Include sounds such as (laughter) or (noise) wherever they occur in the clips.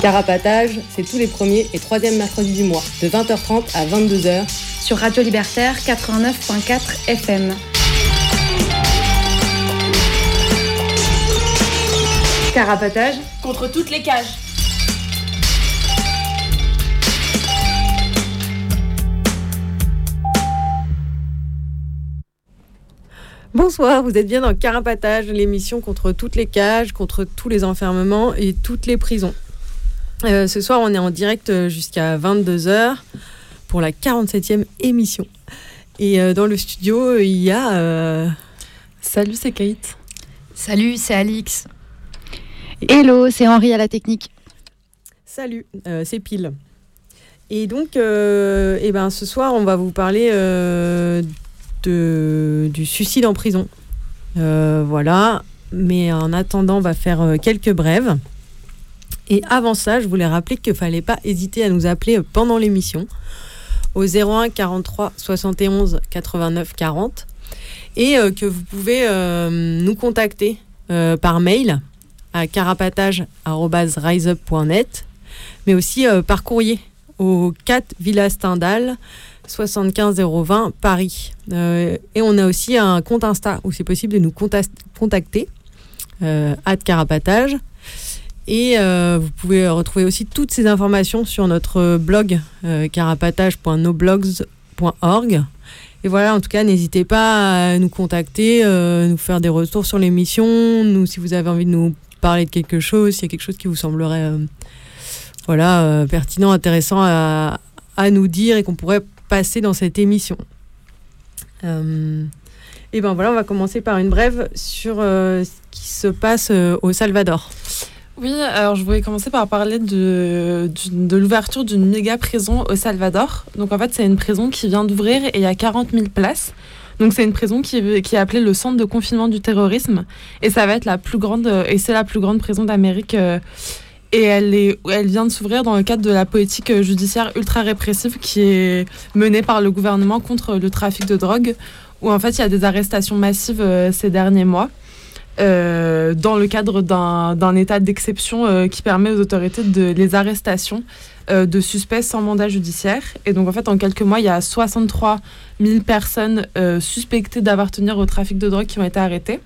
Carapatage, c'est tous les premiers et troisièmes mercredis du mois, de 20h30 à 22h. Sur Radio Libertaire 89.4 FM. Carapatage contre toutes les cages. Bonsoir, vous êtes bien dans Carapatage, l'émission contre toutes les cages, contre tous les enfermements et toutes les prisons. Euh, ce soir, on est en direct euh, jusqu'à 22h pour la 47e émission. Et euh, dans le studio, il y a... Salut, c'est Kate. Salut, c'est Alix. Hello, c'est Henri à la technique. Salut, c'est Pile. Et donc, eh ben, ce soir, on va vous parler de, du suicide en prison. voilà. Mais en attendant, on va faire quelques brèves. Et avant ça, je voulais rappeler qu'il ne fallait pas hésiter à nous appeler pendant l'émission au 01 43 71 89 40 et euh, que vous pouvez euh, nous contacter euh, par mail à carapatage.riseup.net mais aussi par courrier au 4 Villa Stendhal 75020 Paris. et on a aussi un compte Insta où c'est possible de nous contacter à carapatage. Et euh, vous pouvez retrouver aussi toutes ces informations sur notre blog euh, carapatage.noblogs.org. Et voilà, en tout cas, n'hésitez pas à nous contacter, euh, nous faire des retours sur l'émission, nous si vous avez envie de nous parler de quelque chose, s'il y a quelque chose qui vous semblerait voilà, pertinent, intéressant à, à, nous dire et qu'on pourrait passer dans cette émission. et ben voilà, on va commencer par une brève sur ce qui se passe au Salvador. Oui, alors je voulais commencer par parler de, l'ouverture d'une méga prison au Salvador. Donc en fait, c'est une prison qui vient d'ouvrir et il y a 40 000 places. Donc c'est une prison qui, est appelée le centre de confinement du terrorisme et ça va être la plus grande et c'est la plus grande prison d'Amérique euh, et elle est elle vient de s'ouvrir dans le cadre de la politique judiciaire ultra répressive qui est menée par le gouvernement contre le trafic de drogue où en fait il y a des arrestations massives euh, ces derniers mois. Euh, dans le cadre d'un état d'exception euh, qui permet aux autorités de les arrestations euh, de suspects sans mandat judiciaire. Et donc en fait, en quelques mois, il y a 63 000 personnes suspectées d'appartenir au trafic de drogue qui ont été arrêtées.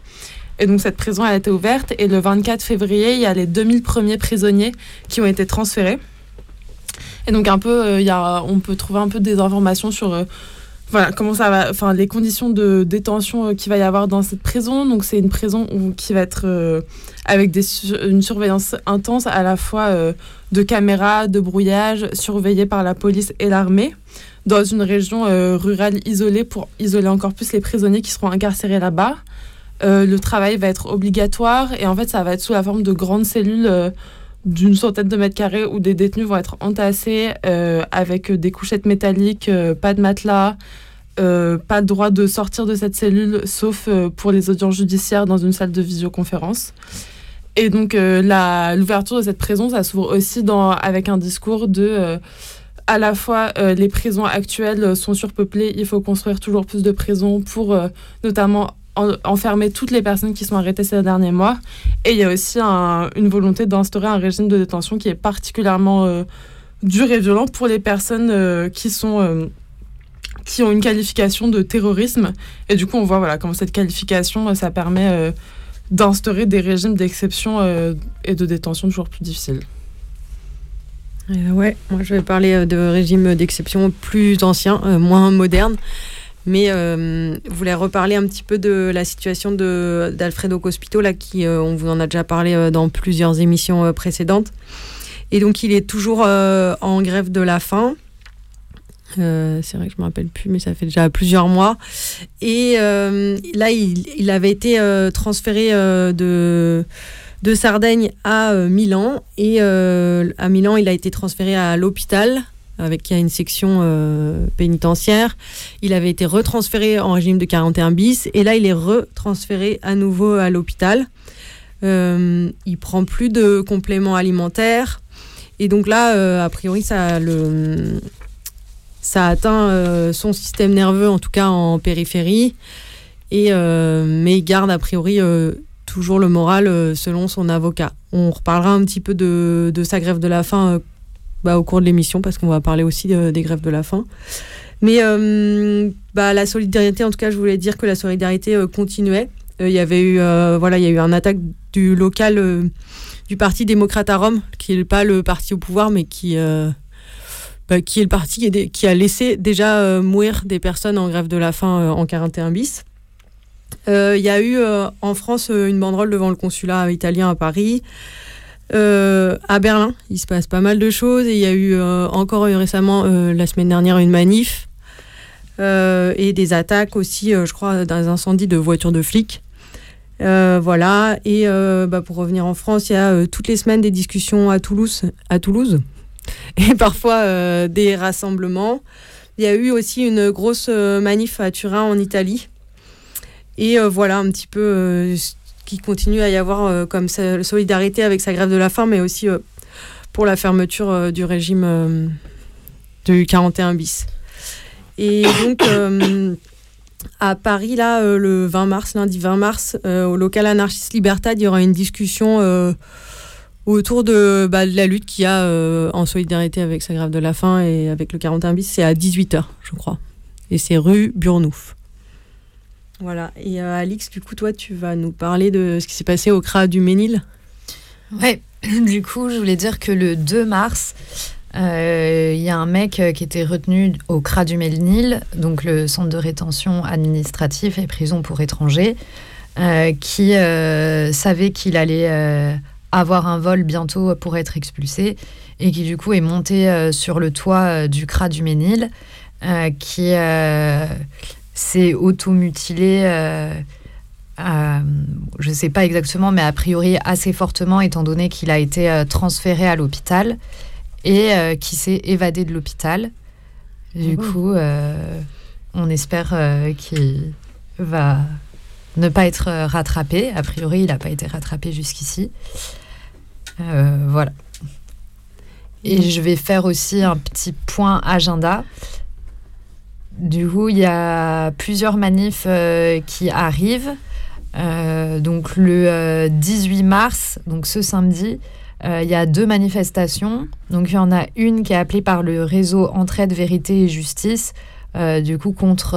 Et donc cette prison a été ouverte et le 24 février, il y a les 2000 premiers prisonniers qui ont été transférés. Et donc un peu, il y a, on peut trouver un peu des informations sur comment ça va, enfin les conditions de détention euh, qu'il va y avoir dans cette prison. Donc c'est une prison où, qui va être euh, avec une surveillance intense à la fois euh, de caméras, de brouillage, surveillée par la police et l'armée, dans une région rurale isolée pour isoler encore plus les prisonniers qui seront incarcérés là-bas. le travail va être obligatoire et en fait ça va être sous la forme de grandes cellules d'une centaine de mètres carrés où des détenus vont être entassés euh, avec des couchettes métalliques, euh, pas de matelas, euh, pas de droit de sortir de cette cellule sauf pour les audiences judiciaires dans une salle de visioconférence. Et donc l'ouverture de cette prison, ça s'ouvre aussi dans, avec un discours de à la fois les prisons actuelles sont surpeuplées, il faut construire toujours plus de prisons pour notamment enfermer toutes les personnes qui sont arrêtées ces derniers mois. Et il y a aussi une volonté d'instaurer un régime de détention qui est particulièrement euh, dur et violent pour les personnes euh, qui sont euh, qui ont une qualification de terrorisme. Et du coup, on voit voilà comment cette qualification, ça permet d'instaurer des régimes d'exception et de détention toujours plus difficiles. ouais, moi je vais parler de régimes d'exception plus anciens, moins modernes. Mais euh, vous voulez reparler un petit peu de la situation d'Alfredo Cospito, là, qui, euh, on vous en a déjà parlé euh, dans plusieurs émissions précédentes. Et donc, il est toujours en grève de la faim. c'est vrai que je me rappelle plus, mais ça fait déjà plusieurs mois. Et là, il, il, avait été transféré de de Sardaigne à Milan. Et à Milan, il a été transféré à l'hôpital avec qui a une section pénitentiaire. Il avait été retransféré en régime de 41 bis et là il est retransféré à nouveau à l'hôpital. il prend plus de compléments alimentaires et donc là, a priori, ça le ça atteint euh, son système nerveux, en tout cas en périphérie. Et, euh, mais il garde a priori euh, toujours le moral selon son avocat. On reparlera un petit peu de, sa grève de la faim bah, au cours de l'émission parce qu'on va parler aussi des grèves de la faim. Mais bah, la solidarité, en tout cas, je voulais dire que la solidarité continuait. Il y avait eu, voilà, il y a eu un attaque du local du Parti démocrate à Rome, qui n'est pas le parti au pouvoir, mais qui euh, qui est le parti qui, a laissé déjà euh, mourir des personnes en grève de la faim euh, en 41 bis. Il y a eu en France une banderole devant le consulat italien à Paris. À Berlin, il se passe pas mal de choses il y a eu encore récemment la semaine dernière une manif et des attaques aussi, je crois, dans incendies de voitures de flics. voilà. Et bah, pour revenir en France, il y a toutes les semaines des discussions à Toulouse, à Toulouse (laughs) et parfois euh, des rassemblements. Il y a eu aussi une grosse euh, manif à Turin en Italie. Et euh, voilà un petit peu qui continue à y avoir comme solidarité avec sa grève de la faim, mais aussi pour la fermeture du régime du 41 bis. Et donc, à Paris, là, le 20 mars, lundi 20 mars, au local anarchiste Libertad, il y aura une discussion autour de, bah, la lutte qu'il y a euh, en solidarité avec sa grève de la faim et avec le 41 bis. C'est à 18h, je crois. Et c'est rue Burnouf. Voilà. Et euh, Alix, du coup, toi, tu vas nous parler de ce qui s'est passé au CRA du Ménil? Ouais, (clears throat) du coup, je voulais dire que le 2 mars, euh, il y a un mec qui était retenu au CRA du Ménil, donc le centre de rétention administratif et prison pour étrangers, qui savait qu'il allait avoir un vol bientôt pour être expulsé et qui du coup est monté euh, sur le toit euh, du CRA du Ménil, euh, qui s'est automutilé, je ne sais pas exactement, mais a priori assez fortement étant donné qu'il a été transféré à l'hôpital et qui s'est évadé de l'hôpital. Du mmh. coup, on espère qu'il va ne pas être rattrapé. A priori, il n'a pas été rattrapé jusqu'ici. Euh, voilà. Et je vais faire aussi un petit point agenda. Du coup, il y a plusieurs manifs euh, qui arrivent. Euh, donc le 18 mars, donc ce samedi, il y a deux manifestations. Donc il y en a une qui est appelée par le réseau Entraide, Vérité et Justice, du coup contre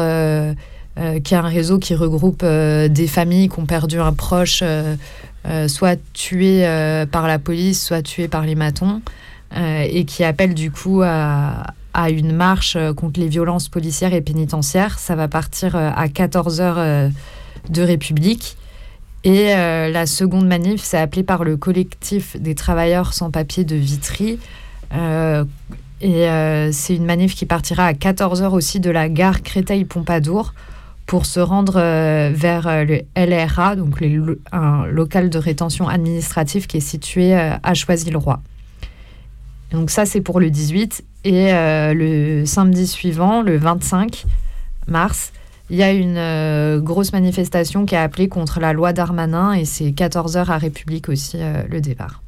qui est un réseau qui regroupe des familles qui ont perdu un proche euh, soit tué euh, par la police, soit tué par les matons, euh, et qui appelle du coup à, une marche contre les violences policières et pénitentiaires. Ça va partir à 14h de République. Et la seconde manif, c'est appelé par le collectif des travailleurs sans papier de Vitry. et c'est une manif qui partira à 14h aussi de la gare Créteil-Pompadour pour se rendre euh, vers euh, le LRA, donc un local de rétention administratif qui est situé euh, à Choisy-le-Roi. Donc ça, c'est pour le 18. Et le samedi suivant, le 25 mars, il y a une grosse manifestation qui est appelée contre la loi Darmanin et c'est 14h à République aussi le départ.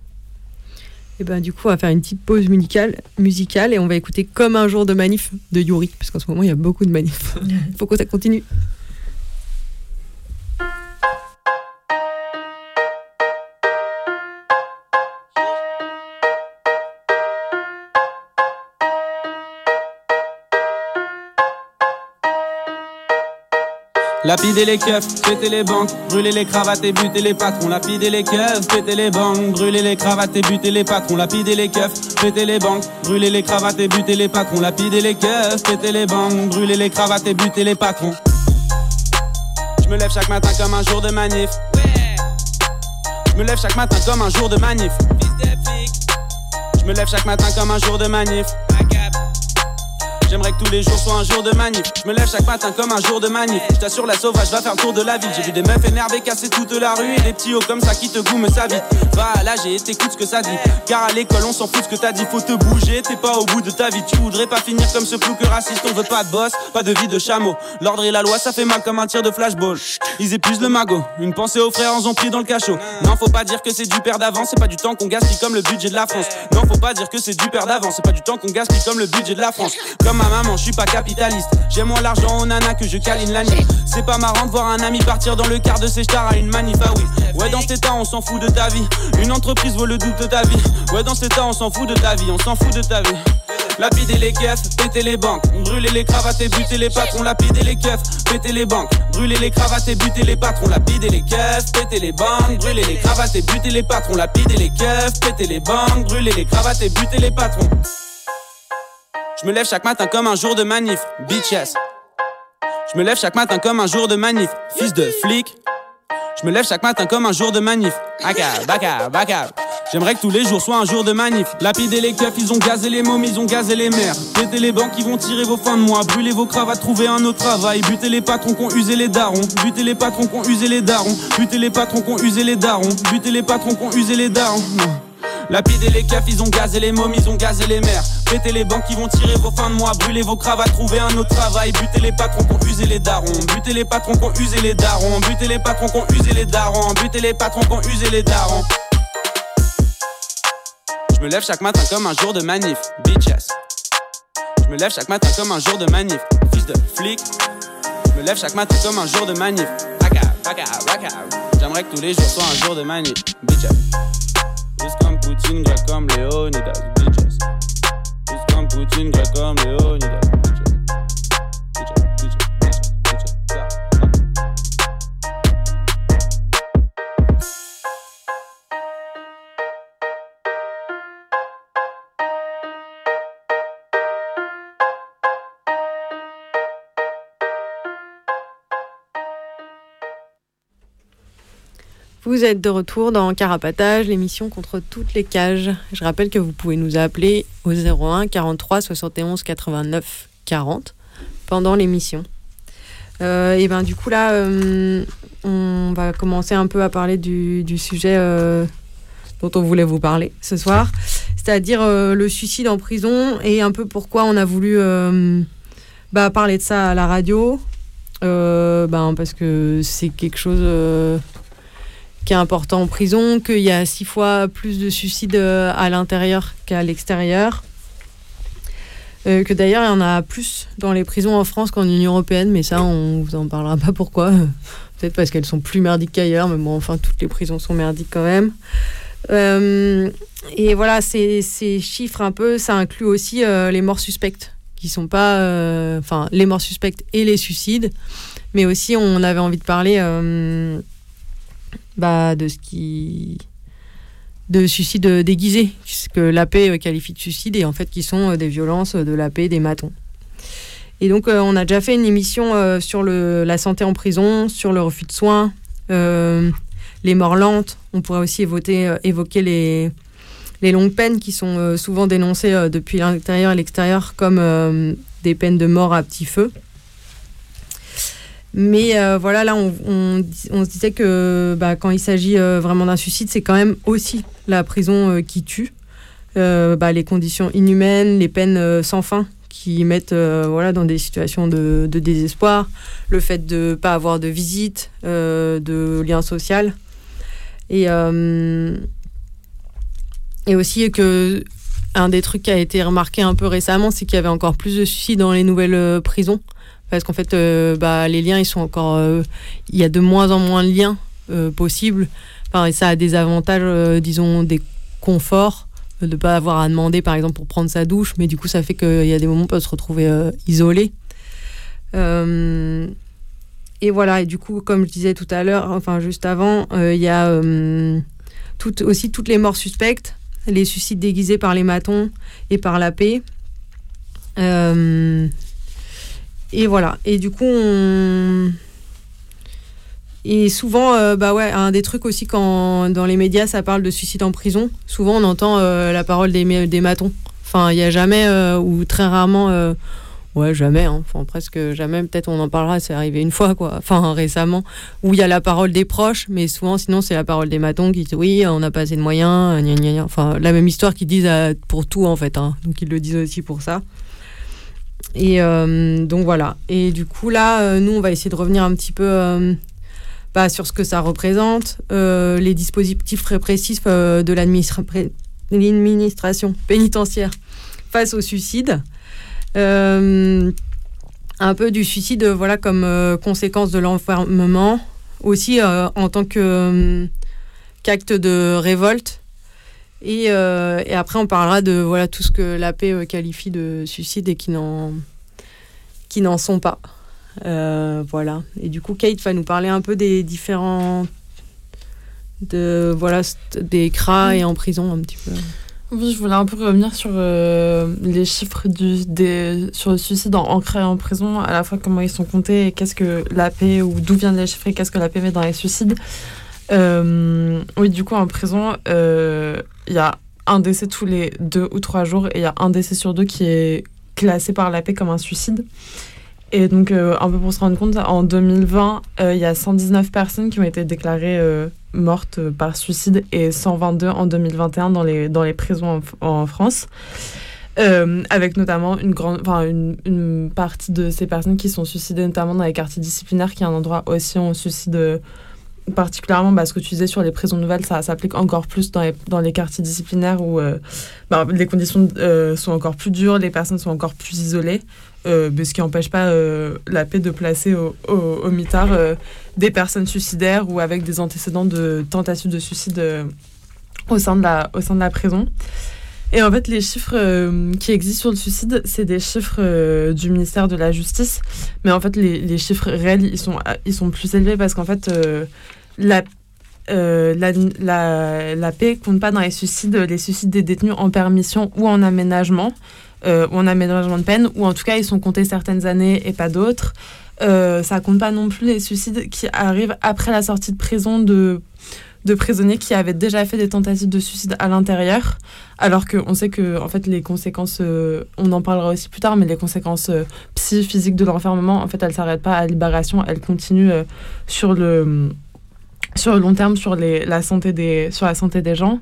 Et ben du coup, on va faire une petite pause musicale, musicale et on va écouter comme un jour de manif de Yuri, parce qu'en ce moment, il y a beaucoup de manifs. Il (laughs) faut que ça continue. Lapider les keufs, péter les banques, brûler les cravates et buter les patrons. Lapider les keufs, péter les banques, brûler les cravates et buter les patrons. Lapider les keufs, péter les banques, brûler les cravates et buter les patrons. Lapider les keufs, péter les banques, brûler les cravates et buter les patrons. Je me lève chaque matin comme un jour de manif. Je me lève chaque matin comme un jour de manif. Je me lève chaque matin comme un jour de manif. J'aimerais que tous les jours soient un jour de manif. Je me lève chaque matin comme un jour de manif. Je t'assure, la sauvage va faire le tour de la ville. J'ai vu des meufs énervées casser toute la rue et des petits hauts comme ça qui te goument sa vie. Va là, j'ai été écoute ce que ça dit. Car à l'école, on s'en fout ce que t'as dit. Faut te bouger, t'es pas au bout de ta vie. Tu voudrais pas finir comme ce plouc raciste. On veut pas de boss, pas de vie de chameau. L'ordre et la loi, ça fait mal comme un tir de flashball. Ils épuisent le magot. Une pensée aux frères, en ont pris dans le cachot. Non, faut pas dire que c'est du père d'avance. C'est pas du temps qu'on gaspille comme le budget de la France. Non, faut pas dire que c'est du père d'avance. C'est pas du temps qu'on gaspille comme le budget de la France. Ma maman, je suis pas capitaliste. J'ai moins l'argent au nana que je câline la nuit. C'est pas marrant de voir un ami partir dans le quart de ses stars à une manif. Ah oui, ouais, dans cet état, on s'en fout de ta vie. Une entreprise vaut le double de ta vie. Ouais, dans cet état, on s'en fout de ta vie. On s'en fout de ta vie. Lapider les keufs, péter les banques, brûler les cravates et buter les patrons, lapider les keufs, péter les banques, brûler les cravates et buter les patrons, lapider les keufs, péter les banques, brûler les cravates et buter les patrons, lapider les keufs, péter les banques, brûler les cravates et buter les patrons. Je me lève chaque matin comme un jour de manif, bitches. Je me lève chaque matin comme un jour de manif, fils de flic. Je me lève chaque matin comme un jour de manif. Baka, baka, baka. J'aimerais que tous les jours soient un jour de manif. Lapider les keufs, ils ont gazé les mômes, ils ont gazé les mères. Péter les banques, ils vont tirer vos fins de mois. Brûler vos cravates, trouver un autre travail. Buter les patrons qui ont usé les darons. Buter les patrons qui ont usé les darons. Buter les patrons qui ont usé les darons. Buter les patrons qui ont usé les darons. Lapider les keufs, ils ont gazé les mômes, ils ont gazé les mères. Péter les banques, ils vont tirer vos fins de mois. Brûler vos cravates, trouver un autre travail. Buter les patrons qui ont usé les darons. Buter les patrons qui ont usé les darons. Buter les patrons qui ont usé les darons. Buter les patrons qui ont usé les darons. Je me lève chaque matin comme un jour de manif, bitches. Je me lève chaque matin comme un jour de manif, fils de flic. Je me lève chaque matin comme un jour de manif. J'aimerais que tous les jours soient un jour de manif, bitches. Juste comme Poutine, grec comme Léonidas, bitches. Juste comme Poutine, grec comme Léonidas, Vous êtes de retour dans Carapatage, l'émission contre toutes les cages. Je rappelle que vous pouvez nous appeler au 01 43 71 89 40 pendant l'émission. Euh, et ben du coup là, euh, on va commencer un peu à parler du, sujet euh, dont on voulait vous parler ce soir, c'est-à-dire le suicide en prison et un peu pourquoi on a voulu bah, parler de ça à la radio. Ben, parce que c'est quelque chose qui est important en prison, qu'il y a six fois plus de suicides euh, à l'intérieur qu'à l'extérieur. Euh, que d'ailleurs, il y en a plus dans les prisons en France qu'en Union Européenne, mais ça, on vous en parlera pas pourquoi. (laughs) Peut-être parce qu'elles sont plus merdiques qu'ailleurs, mais bon, enfin, toutes les prisons sont merdiques quand même. Euh, et voilà, ces, chiffres un peu, ça inclut aussi les morts suspectes, qui sont pas. Enfin, les morts suspectes et les suicides, mais aussi on avait envie de parler bah, de ce qui. de suicides déguisés, ce que la paix qualifie de suicide, et en fait qui sont euh, des violences de la paix, des matons. Et donc, euh, on a déjà fait une émission euh, sur le, la santé en prison, sur le refus de soins, euh, les morts lentes. On pourrait aussi évoquer, euh, les, les longues peines qui sont euh, souvent dénoncées euh, depuis l'intérieur et l'extérieur comme euh, des peines de mort à petit feu. Mais euh, voilà, là, on, se disait que bah, quand il s'agit euh, vraiment d'un suicide, c'est quand même aussi la prison euh, qui tue. Bah, les conditions inhumaines, les peines sans fin qui mettent voilà, dans des situations de, désespoir, le fait de ne pas avoir de visite, de lien social. Et, et aussi que un des trucs qui a été remarqué un peu récemment, c'est qu'il y avait encore plus de suicides dans les nouvelles prisons. Parce qu'en fait, euh, bah, les liens, ils sont encore. euh, Il y a de moins en moins de liens euh, possibles. Enfin, et ça a des avantages, disons, des conforts, de ne pas avoir à demander, par exemple, pour prendre sa douche. Mais du coup, ça fait qu'il y a des moments où on peut se retrouver isolé. Et voilà, et du coup, comme je disais tout à l'heure, enfin juste avant, il y a aussi toutes les morts suspectes, les suicides déguisés par les matons et par la paix. Et voilà. Et du coup, on... Et souvent, euh, bah ouais, un des trucs aussi quand dans les médias ça parle de suicide en prison, souvent on entend euh, la parole des, des matons. Enfin, il n'y a jamais euh, ou très rarement Ouais, jamais, hein. enfin presque jamais. Peut-être on en parlera, c'est arrivé une fois, quoi. Enfin, récemment, où il y a la parole des proches, mais souvent, sinon, c'est la parole des matons qui disent oui, on n'a pas assez de moyens, gna, gna, gna. Enfin, la même histoire qu'ils disent pour tout, en fait. Hein. Donc, ils le disent aussi pour ça. Et euh, donc, voilà. Et du coup, là, euh, nous, on va essayer de revenir un petit peu euh, bah, sur ce que ça représente, les dispositifs répressifs de l'administration pénitentiaire face au suicide. Un peu du suicide voilà, comme conséquence de l'enfermement, aussi en tant qu'acte de révolte. Et, et, après, on parlera de voilà, tout ce que la paix qualifie de suicide et qui n'en, qui n'en sont pas. voilà. Et du coup, Kate va nous parler un peu des différents. De, voilà, des cras et en prison un petit peu. Oui, je voulais un peu revenir sur euh, les chiffres du, des, sur le suicide ancré en prison, à la fois comment ils sont comptés et qu'est-ce que la paix, ou d'où viennent les chiffres et qu'est-ce que la paix met dans les suicides. Euh, oui, du coup, en prison, euh, il y a un décès tous les deux ou trois jours et il y a un décès sur deux qui est classé par la paix comme un suicide. Et donc, un peu pour se rendre compte, en 2020, il y a 119 personnes qui ont été déclarées mortes par suicide et 122 en 2021 dans les, dans les prisons en, France. Euh, avec notamment une, grande, une, une, partie de ces personnes qui sont suicidées, notamment dans les quartiers disciplinaires, qui est un endroit aussi où on suicide particulièrement bah, ce que tu disais sur les prisons nouvelles, ça s'applique encore plus dans les, dans les quartiers disciplinaires où euh, bah, les conditions euh, sont encore plus dures, les personnes sont encore plus isolées. Euh, ce qui n'empêche pas la paix de placer au, au, mitard des personnes suicidaires ou avec des antécédents de tentative de suicide au, sein de la, au sein de la prison. Et en fait, les chiffres qui existent sur le suicide, c'est des chiffres du ministère de la Justice. Mais en fait, les, les, chiffres réels, ils sont, ils sont plus élevés parce qu'en fait, la, la, la, la, paix compte pas dans les suicides, les suicides des détenus en permission ou en aménagement euh, ou en aménagement de peine, ou en tout cas ils sont comptés certaines années et pas d'autres. Euh, ça compte pas non plus les suicides qui arrivent après la sortie de prison de, de prisonniers qui avaient déjà fait des tentatives de suicide à l'intérieur, alors qu'on sait que en fait les conséquences, euh, on en parlera aussi plus tard, mais les conséquences euh, psy physiques de l'enfermement, en fait elles s'arrêtent pas à libération, elles continuent sur le sur le long terme sur les, la santé des sur la santé des gens.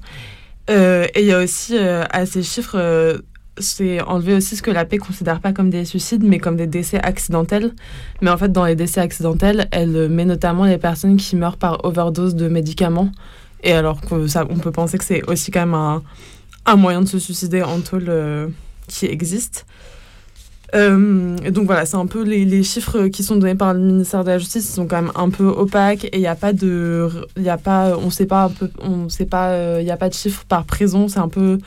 et il y a aussi à ces chiffres c'est enlever aussi ce que la paix considère pas comme des suicides, mais comme des décès accidentels. Mais en fait, dans les décès accidentels, elle met notamment les personnes qui meurent par overdose de médicaments. Et alors que ça, on peut penser que c'est aussi quand même un, un, moyen de se suicider en tôle euh, qui existe. Euh, donc voilà, c'est un peu les, chiffres qui sont donnés par le ministère de la Justice, ils sont quand même un peu opaques et il n'y a pas de, il a pas, on sait pas on sait pas, euh, il y a pas de chiffres par prison, c'est un peu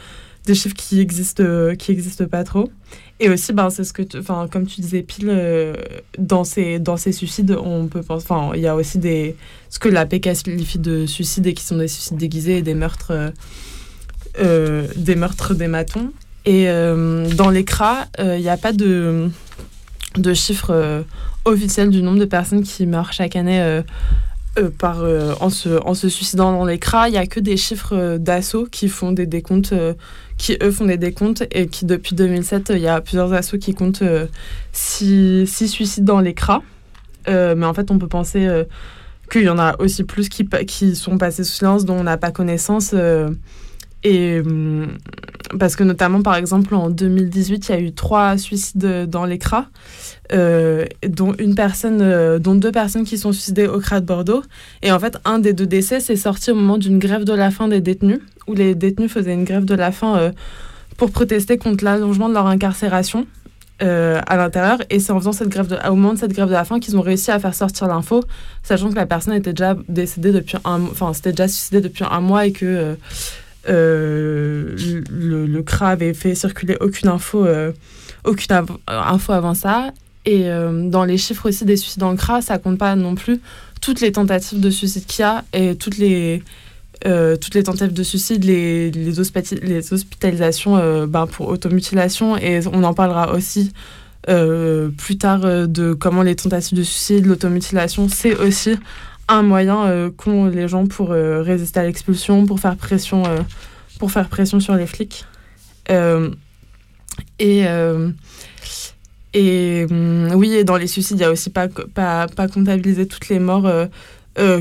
des chiffres qui existent, euh, qui existent pas trop. Et aussi, ben, c'est ce que, enfin, comme tu disais, pile euh, dans ces dans ces suicides, on peut penser, il y a aussi des ce que la paix qualifie de suicides et qui sont des suicides déguisés et des meurtres, euh, des meurtres des matons. Et dans les CRA, il n'y a pas de de chiffres officiels du nombre de personnes qui meurent chaque année. par, en, se, en se suicidant dans les CRA, il n'y a que des chiffres d'assaut qui font des décomptes qui eux font des décomptes et qui depuis 2007, il y a plusieurs assos qui comptent 6 euh, suicides dans les cras. Euh, mais en fait, on peut penser euh, qu'il y en a aussi plus qui, qui sont passés sous silence, dont on n'a pas connaissance. Et hum, parce que notamment, par exemple, en 2018, il y a eu trois suicides dans les cras, dont une personne, dont deux personnes qui sont suicidées au CRA de Bordeaux. Et en fait, un des deux décès s'est sorti au moment d'une grève de la faim des détenus où les détenus faisaient une grève de la faim euh, pour protester contre l'allongement de leur incarcération. Euh, à l'intérieur et c'est en faisant cette grève de, au moment de cette grève de la faim qu'ils ont réussi à faire sortir l'info sachant que la personne était déjà décédée depuis enfin c'était déjà suicidée depuis un mois et que euh, le, CRA avait fait circuler aucune info aucune info avant ça. Et dans les chiffres aussi des suicides dans le CRA ça compte pas non plus. Toutes les tentatives de suicide qu'il y a et toutes les euh, toutes les tentatives de suicide, les, hospitalisations euh, ben, pour automutilation, et on en parlera aussi euh, plus tard de comment les tentatives de suicide, l'automutilation, c'est aussi un moyen qu'ont les gens pour résister à l'expulsion, pour faire pression, pour faire pression sur les flics. et Et hum, oui, et dans les suicides, il y a aussi pas, pas, pas comptabiliser toutes les morts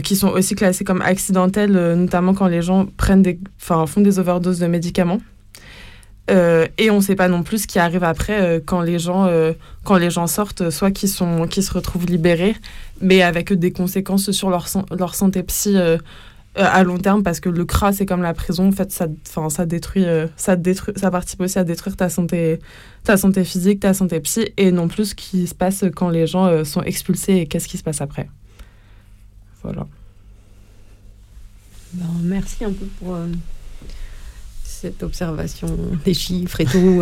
qui sont aussi classées comme accidentelles, notamment quand les gens prennent des, font des overdoses de médicaments. Euh, et on ne sait pas non plus ce qui arrive après euh, quand, les gens, euh, quand les gens sortent, soit qui, sont, se retrouvent libérés, mais avec des conséquences sur leur, leur santé psy à long terme, parce que le CRA, c'est comme la prison, en fait, ça, ça, détruit, ça, détruit, ça participe aussi à détruire ta santé, ta santé physique, ta santé psy, et non plus ce qui se passe quand les gens sont expulsés et qu'est-ce qui se passe après. Voilà. Ben, merci un peu pour cette observation des chiffres et tout.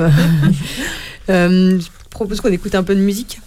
(laughs) euh, je propose qu'on écoute un peu de musique.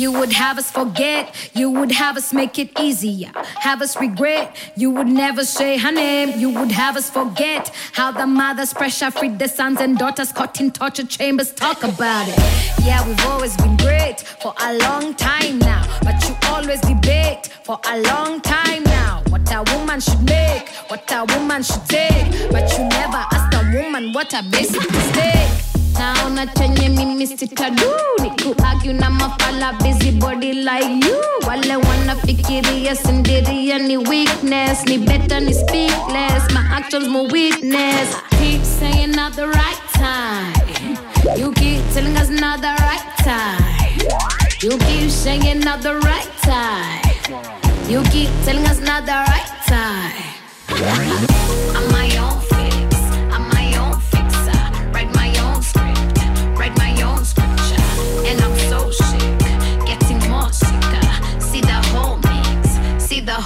You would have us forget, you would have us make it easier, have us regret. You would never say her name, you would have us forget how the mothers pressure freed the sons and daughters caught in torture chambers. Talk about it. Yeah, we've always been great for a long time now, but you always debate for a long time now what a woman should make, what a woman should take, but you never ask a woman what a basic mistake. Naona chenye mimi sitadu ni kuargue na mafala busy body like you. Wale wanafikiria sindiria ni weakness. Ni better ni speakless my actions more weakness. Keep saying not the right time. You keep telling us not the right time. You keep saying not the right time. You keep telling us not the right time. I'm my own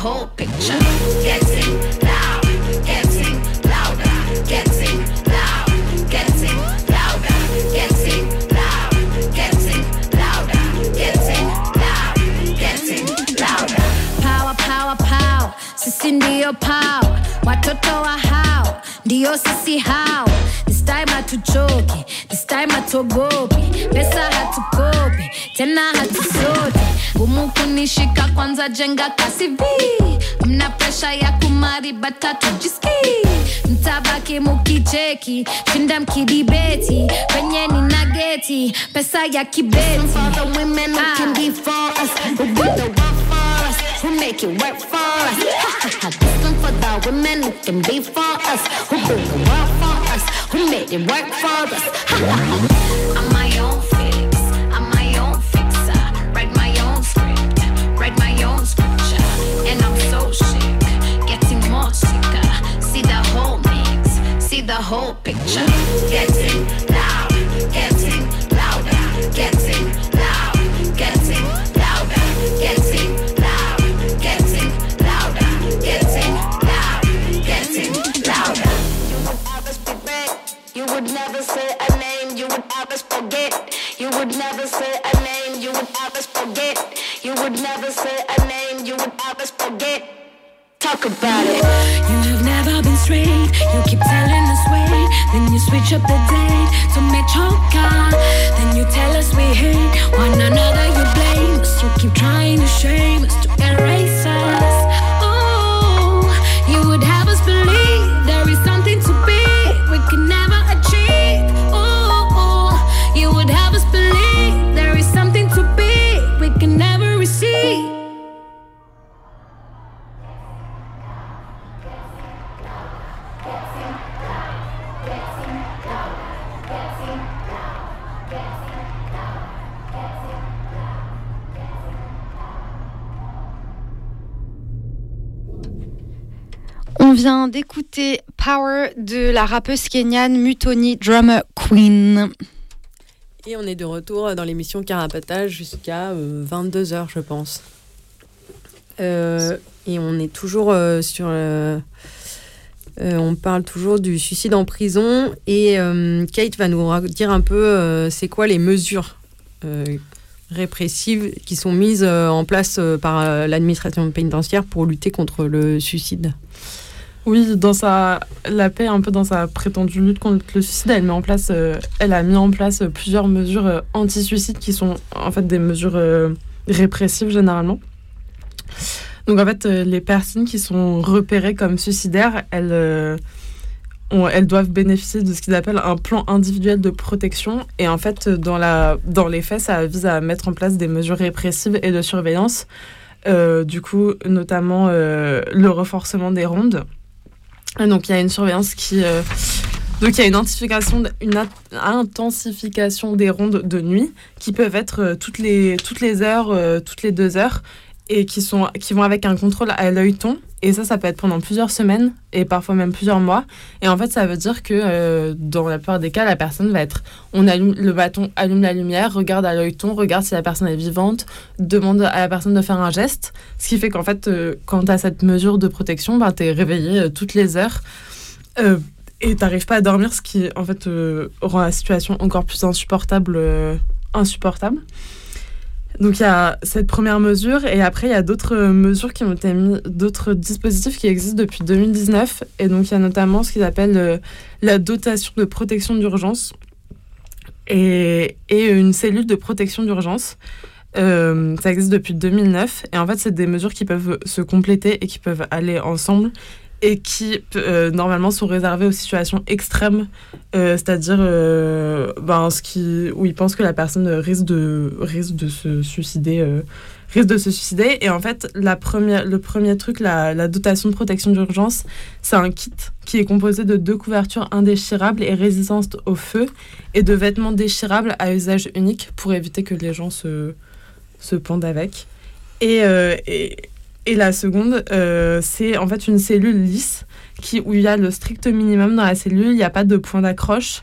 whole picture. Getting loud, getting louder, getting loud, getting louder, getting loud, getting louder, getting loud, getting louder. Power, power, power, sisi ndio power, watoto wa hao ndio sisi hao. This time hatuchoki, this time hatuogopi, pesa hatukopi, tena hatusoti ngumu kunishika kwanza jenga kasi vi mna presha ya kumari batatu jiski mtabaki mukicheki shinda mkidibeti penye ni nageti pesa ya kibeti. For the women who can be for us who do the work for us who make it work for us. This one for the women who can be for us who do the work for us who made it work for us the whole picture. Getting loud, getting louder, getting loud, getting louder, getting loud, getting louder, getting loud, getting louder. You would. You would never say a name. You would always forget. You would never say a name. You would always forget. You would never say a name. You would always forget. Talk about it. You have never been straight. You keep telling us wait. Then you switch up the date to make choker. Then you tell us we hate one another. You blame us. You keep trying to shame us to erase us. On vient d'écouter Power de la rappeuse kenyane Mutoni Drummer Queen. Et on est de retour dans l'émission Carapatage jusqu'à 22h, euh, je pense. Euh, et on est toujours euh, sur. on parle toujours du suicide en prison. Et Kate va nous dire un peu c'est quoi les mesures répressives qui sont mises en place par l'administration pénitentiaire pour lutter contre le suicide. Oui, dans sa la paix, un peu dans sa prétendue lutte contre le suicide, elle met en place, euh, elle a mis en place plusieurs mesures euh, anti-suicide qui sont en fait des mesures euh, répressives généralement. Donc en fait, euh, les personnes qui sont repérées comme suicidaires, elles, euh, elles doivent bénéficier de ce qu'ils appellent un plan individuel de protection. Et en fait, dans, la, dans les faits, ça vise à mettre en place des mesures répressives et de surveillance. Euh, du coup, notamment euh, le renforcement des rondes. Et donc il y a une surveillance qui... euh, donc il y a une, intensification, une in- intensification des rondes de nuit qui peuvent être euh, toutes, les, heures, euh, toutes les deux heures, et qui, qui vont avec un contrôle à l'œil-ton. Et ça, ça peut être pendant plusieurs semaines et parfois même plusieurs mois. Et en fait, ça veut dire que euh, dans la plupart des cas, la personne va être. On allume le bâton, allume la lumière, regarde à l'œil-ton, regarde si la personne est vivante, demande à la personne de faire un geste. Ce qui fait qu'en fait, euh, quand tu as cette mesure de protection, ben, tu es réveillé euh, toutes les heures. Euh, et t'arrives pas à dormir, ce qui en fait rend la situation encore plus insupportable. insupportable. Donc il y a cette première mesure et après il y a d'autres mesures qui ont été mis, d'autres dispositifs qui existent depuis 2019 et donc il y a notamment ce qu'ils appellent euh, la dotation de protection d'urgence et, et une cellule de protection d'urgence. Euh, ça existe depuis 2009 et en fait c'est des mesures qui peuvent se compléter et qui peuvent aller ensemble et qui euh, normalement sont réservées aux situations extrêmes, euh, c'est-à-dire euh, ben, ce qui, où ils pensent que la personne risque de, risque de se suicider. risque de se suicider et en fait la première, le premier truc la, la dotation de protection d'urgence c'est un kit qui est composé de deux couvertures indéchirables et résistantes au feu et de vêtements déchirables à usage unique pour éviter que les gens se, se pendent avec et, et la seconde, euh, c'est en fait une cellule lisse où il y a le strict minimum dans la cellule, il n'y a pas de point d'accroche.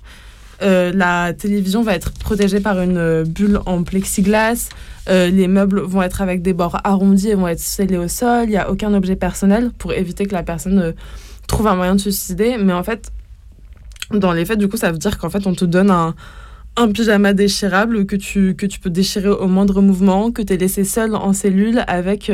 Euh, la télévision va être protégée par une euh, bulle en plexiglas. Les meubles vont être avec des bords arrondis et vont être scellés au sol. Il n'y a aucun objet personnel pour éviter que la personne trouve un moyen de se suicider. Mais en fait, dans les faits, du coup, ça veut dire qu'en fait, on te donne un, pyjama déchirable que tu, que tu peux déchirer au moindre mouvement, que tu es laissé seul en cellule avec,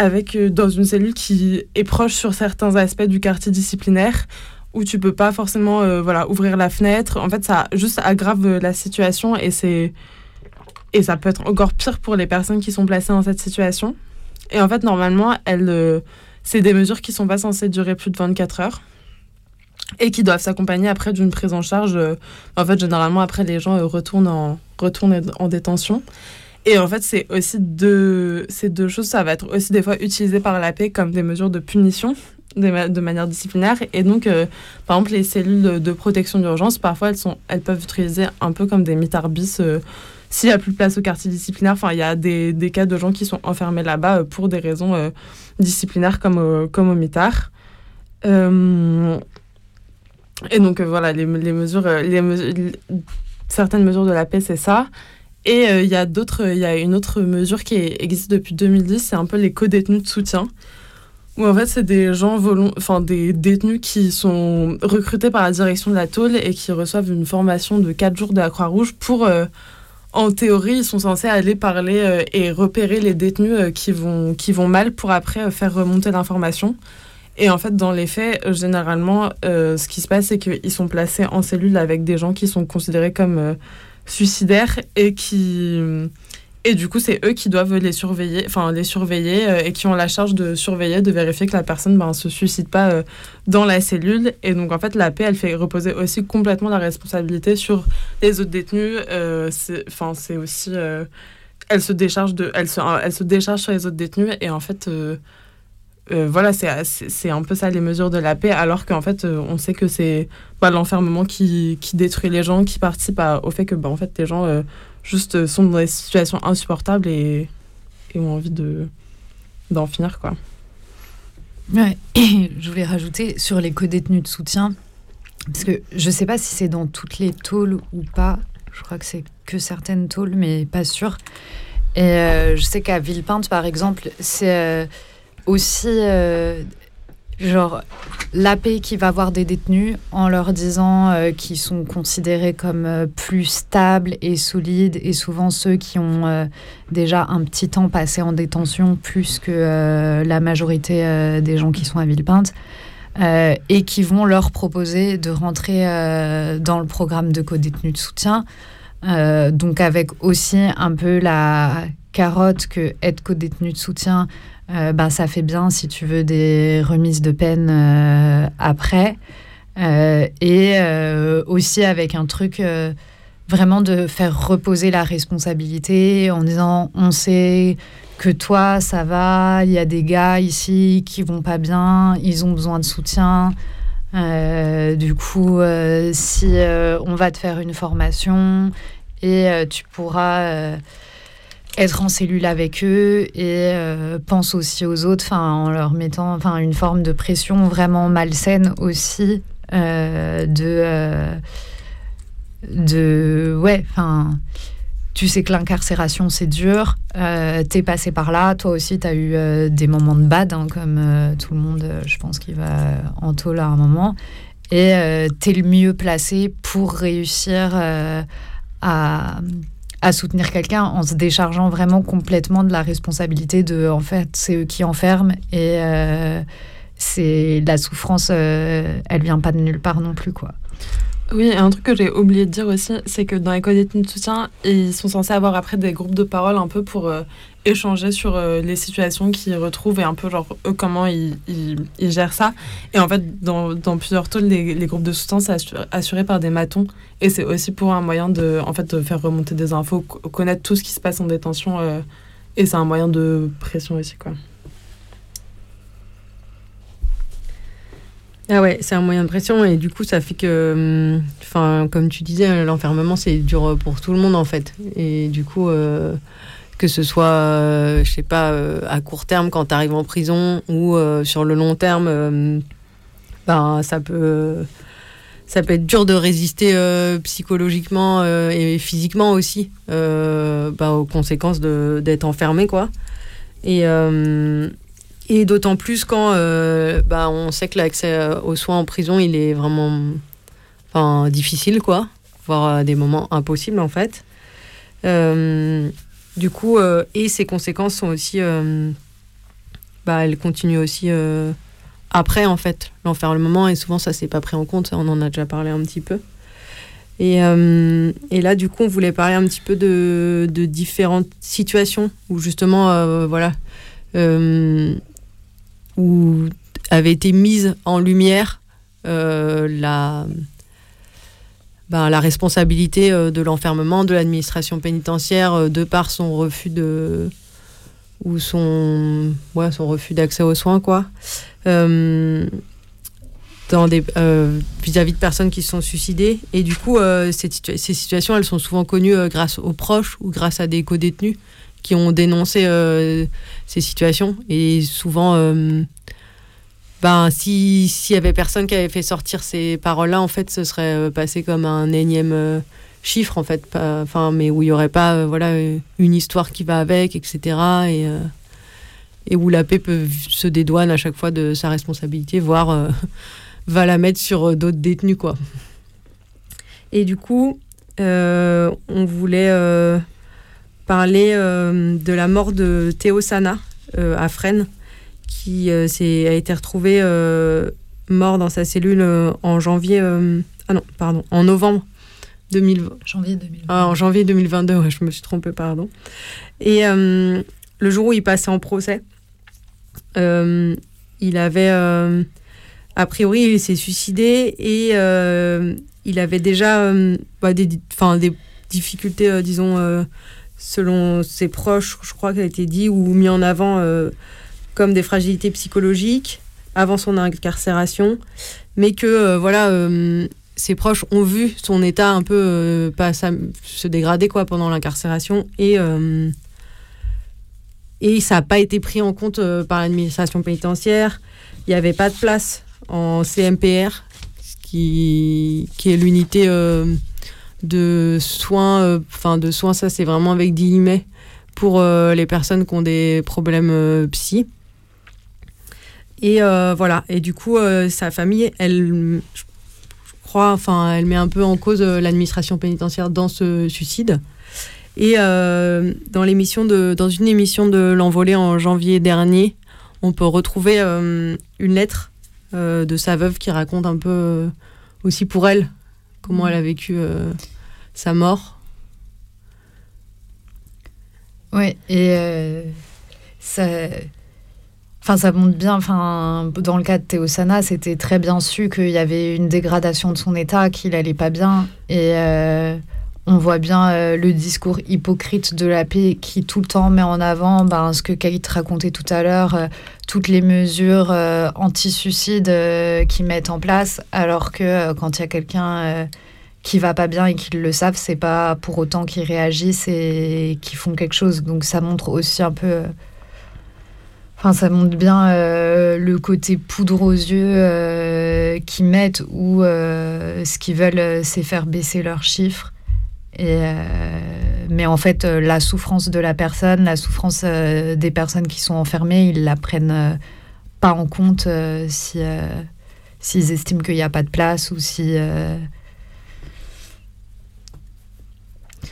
avec euh, dans une cellule qui est proche sur certains aspects du quartier disciplinaire où tu peux pas forcément euh, voilà, ouvrir la fenêtre. En fait, ça juste aggrave euh, la situation et c'est et ça peut être encore pire pour les personnes qui sont placées dans cette situation. Et en fait, normalement, elles, c'est des mesures qui sont pas censées durer plus de 24 heures et qui doivent s'accompagner après d'une prise en charge. en fait, généralement, après, les gens retournent, en, retournent en détention. Et en fait, c'est aussi deux, ces deux choses, ça va être aussi des fois utilisé par la paix comme des mesures de punition de, ma- de manière disciplinaire. Et donc, euh, par exemple, les cellules de, protection d'urgence, parfois, elles, sont, elles peuvent être utilisées un peu comme des mitarbis. euh, s'il n'y a plus de place au quartier disciplinaire, enfin, il y a des, des cas de gens qui sont enfermés là-bas euh, pour des raisons euh, disciplinaires comme, au- comme au mitard. Et donc, voilà, les, les mesures- les- certaines mesures de la paix, c'est ça. Et euh, il y a d'autres, il y a une autre mesure qui existe depuis 2010, c'est un peu les co-détenus de soutien. Où en fait, c'est des gens enfin des détenus qui sont recrutés par la direction de la tôle et qui reçoivent une formation de 4 jours de la Croix-Rouge pour, euh, en théorie, ils sont censés aller parler euh, et repérer les détenus qui, vont, qui vont mal pour après faire remonter l'information. Et en fait, dans les faits, généralement, ce qui se passe, c'est qu'ils sont placés en cellule avec des gens qui sont considérés comme suicidaires et qui. Et du coup, c'est eux qui doivent les surveiller, enfin les surveiller euh, et qui ont la charge de surveiller, de vérifier que la personne ben, se suicide pas euh, dans la cellule. Et donc, en fait, la paix, elle fait reposer aussi complètement la responsabilité sur les autres détenus. Euh, Enfin, c'est aussi. elle se décharge de, elle se, elle se décharge sur les autres détenus et en fait. Euh, voilà, c'est- un peu ça les mesures de la paix, alors qu'en fait, euh, on sait que c'est bah, l'enfermement qui, qui détruit les gens, qui participe au fait que bah, en fait, les gens euh, juste sont dans des situations insupportables et, et ont envie de d'en finir, quoi. Ouais. Je voulais rajouter sur les co-détenus de soutien, parce que je sais pas si c'est dans toutes les tôles ou pas. Je crois que c'est que certaines tôles, mais pas sûr. Et je sais qu'à Villepinte, par exemple, c'est aussi euh, genre l'AP qui va voir des détenus en leur disant euh, qu'ils sont considérés comme euh, plus stables et solides, et souvent ceux qui ont euh, déjà un petit temps passé en détention, plus que la majorité des gens qui sont à Villepinte. et qui vont leur proposer de rentrer dans le programme de co-détenus de soutien. Donc avec aussi un peu la carotte que être co-détenu de soutien, ben, ça fait bien, si tu veux, des remises de peine euh, après. Euh, et aussi avec un truc vraiment de faire reposer la responsabilité en disant on sait que toi ça va, il y a des gars ici qui vont pas bien, ils ont besoin de soutien. Du coup, si on va te faire une formation et tu pourras être en cellule avec eux et euh, pense aussi aux autres, en leur mettant, une forme de pression vraiment malsaine aussi euh, de euh, de ouais, enfin tu sais que l'incarcération c'est dur, euh, t'es passé par là, toi aussi t'as eu des moments de bad, hein, comme tout le monde, je pense qu'il va en taule à un moment, et t'es le mieux placé pour réussir à, à soutenir quelqu'un en se déchargeant vraiment complètement de la responsabilité de, en fait, c'est eux qui enferment et euh, c'est la souffrance, euh, elle vient pas de nulle part non plus, quoi. Oui, un truc que j'ai oublié de dire aussi, c'est que dans les détenus de soutien, ils sont censés avoir après des groupes de parole un peu pour euh, échanger sur euh, les situations qu'ils retrouvent et un peu genre eux comment ils, ils, gèrent ça. Et en fait, dans, dans plusieurs tôles, les, groupes de soutien, c'est assuré, par des matons. Et c'est aussi pour un moyen de, en fait, faire remonter des infos, co- connaître tout ce qui se passe en détention. euh, et c'est un moyen de pression aussi, quoi. Ah ouais, c'est un moyen de pression et du coup ça fait que, hum, enfin comme tu disais, l'enfermement c'est dur pour tout le monde en fait. Et du coup, euh, que ce soit, euh, je sais pas, euh, à court terme quand tu arrives en prison ou euh, sur le long terme, euh, ben ça peut, ça peut être dur de résister psychologiquement et physiquement aussi bah, aux conséquences d'être enfermé quoi. Et euh, et d'autant plus quand euh, bah, on sait que l'accès euh, aux soins en prison, il est vraiment enfin, difficile, quoi. Voire à des moments impossibles, en fait. Euh, du coup, euh, et ses conséquences sont aussi... euh, bah, elles continuent aussi euh, après, en fait, l'enfermement. Et souvent, ça, c'est pas pris en compte. On en a déjà parlé un petit peu. Et, euh, et là, du coup, on voulait parler un petit peu de, de différentes situations où, justement, euh, voilà... euh, où avait été mise en lumière euh, la, ben, la responsabilité euh, de l'enfermement de l'administration pénitentiaire euh, de par son refus de ou son ouais, son refus d'accès aux soins quoi. Vis-à-vis de personnes qui se sont suicidées. Et du coup situa- ces situations elles sont souvent connues grâce aux proches ou grâce à des co-détenus qui ont dénoncé euh, ces situations. Et souvent, euh, ben, si- s'il y avait personne qui avait fait sortir ces paroles-là, en fait, ce serait euh, passé comme un énième chiffre, en fait. Enfin, mais où il n'y aurait pas voilà, une histoire qui va avec, etc. Et, et où la paix peut se dédouane à chaque fois de sa responsabilité, voire (laughs) va la mettre sur d'autres détenus, quoi. Et du coup, on voulait parler euh, de la mort de Théo Sana euh, à Fresnes, qui euh, a été retrouvé mort dans sa cellule en janvier. ah non, pardon, en novembre 2020. Janvier 2020. Ah, en janvier 2022, ouais, je me suis trompée, pardon. Et euh, le jour où il passait en procès, euh, il avait. euh, a priori, il s'est suicidé et il avait déjà bah, des, difficultés, disons, selon ses proches, je crois qu'il a été dit ou mis en avant euh, comme des fragilités psychologiques avant son incarcération, mais que euh, voilà, euh, ses proches ont vu son état un peu pas sam- se dégrader quoi pendant l'incarcération et et ça n'a pas été pris en compte par l'administration pénitentiaire. Il n'y avait pas de place en CMPR, qui, qui est l'unité de soins. euh, Enfin, de soins, ça c'est vraiment avec 10 guillemets pour euh, les personnes qui ont des problèmes euh, psy. Et voilà. Et du coup, sa famille, elle, je crois, enfin, elle met un peu en cause l'administration pénitentiaire dans ce suicide. Et dans, de, dans une émission de l'envolée en janvier dernier, on peut retrouver une lettre de sa veuve qui raconte un peu aussi pour elle comment elle a vécu euh, sa mort. Ouais, et euh, ça, Enfin, ça montre bien. Enfin, dans le cas de Théosana, c'était très bien su qu'il y avait une dégradation de son état, qu'il allait pas bien. Et euh, on voit bien euh, le discours hypocrite de la paix qui tout le temps met en avant ben, ce que Kate racontait tout à l'heure, euh, toutes les mesures euh, anti-suicide qu'ils mettent en place, alors que quand il y a quelqu'un qui va pas bien et qu'ils le savent, c'est pas pour autant qu'ils réagissent et qu'ils font quelque chose. Donc ça montre aussi un peu. Enfin, ça montre bien le côté poudre aux yeux qu'ils mettent ou ce qu'ils veulent, c'est faire baisser leurs chiffres. Et, euh, mais en fait, euh, la souffrance de la personne, la souffrance euh, des personnes qui sont enfermées, ils la prennent euh, pas en compte euh, si euh, s'ils estiment qu'il n'y a pas de place ou si. euh,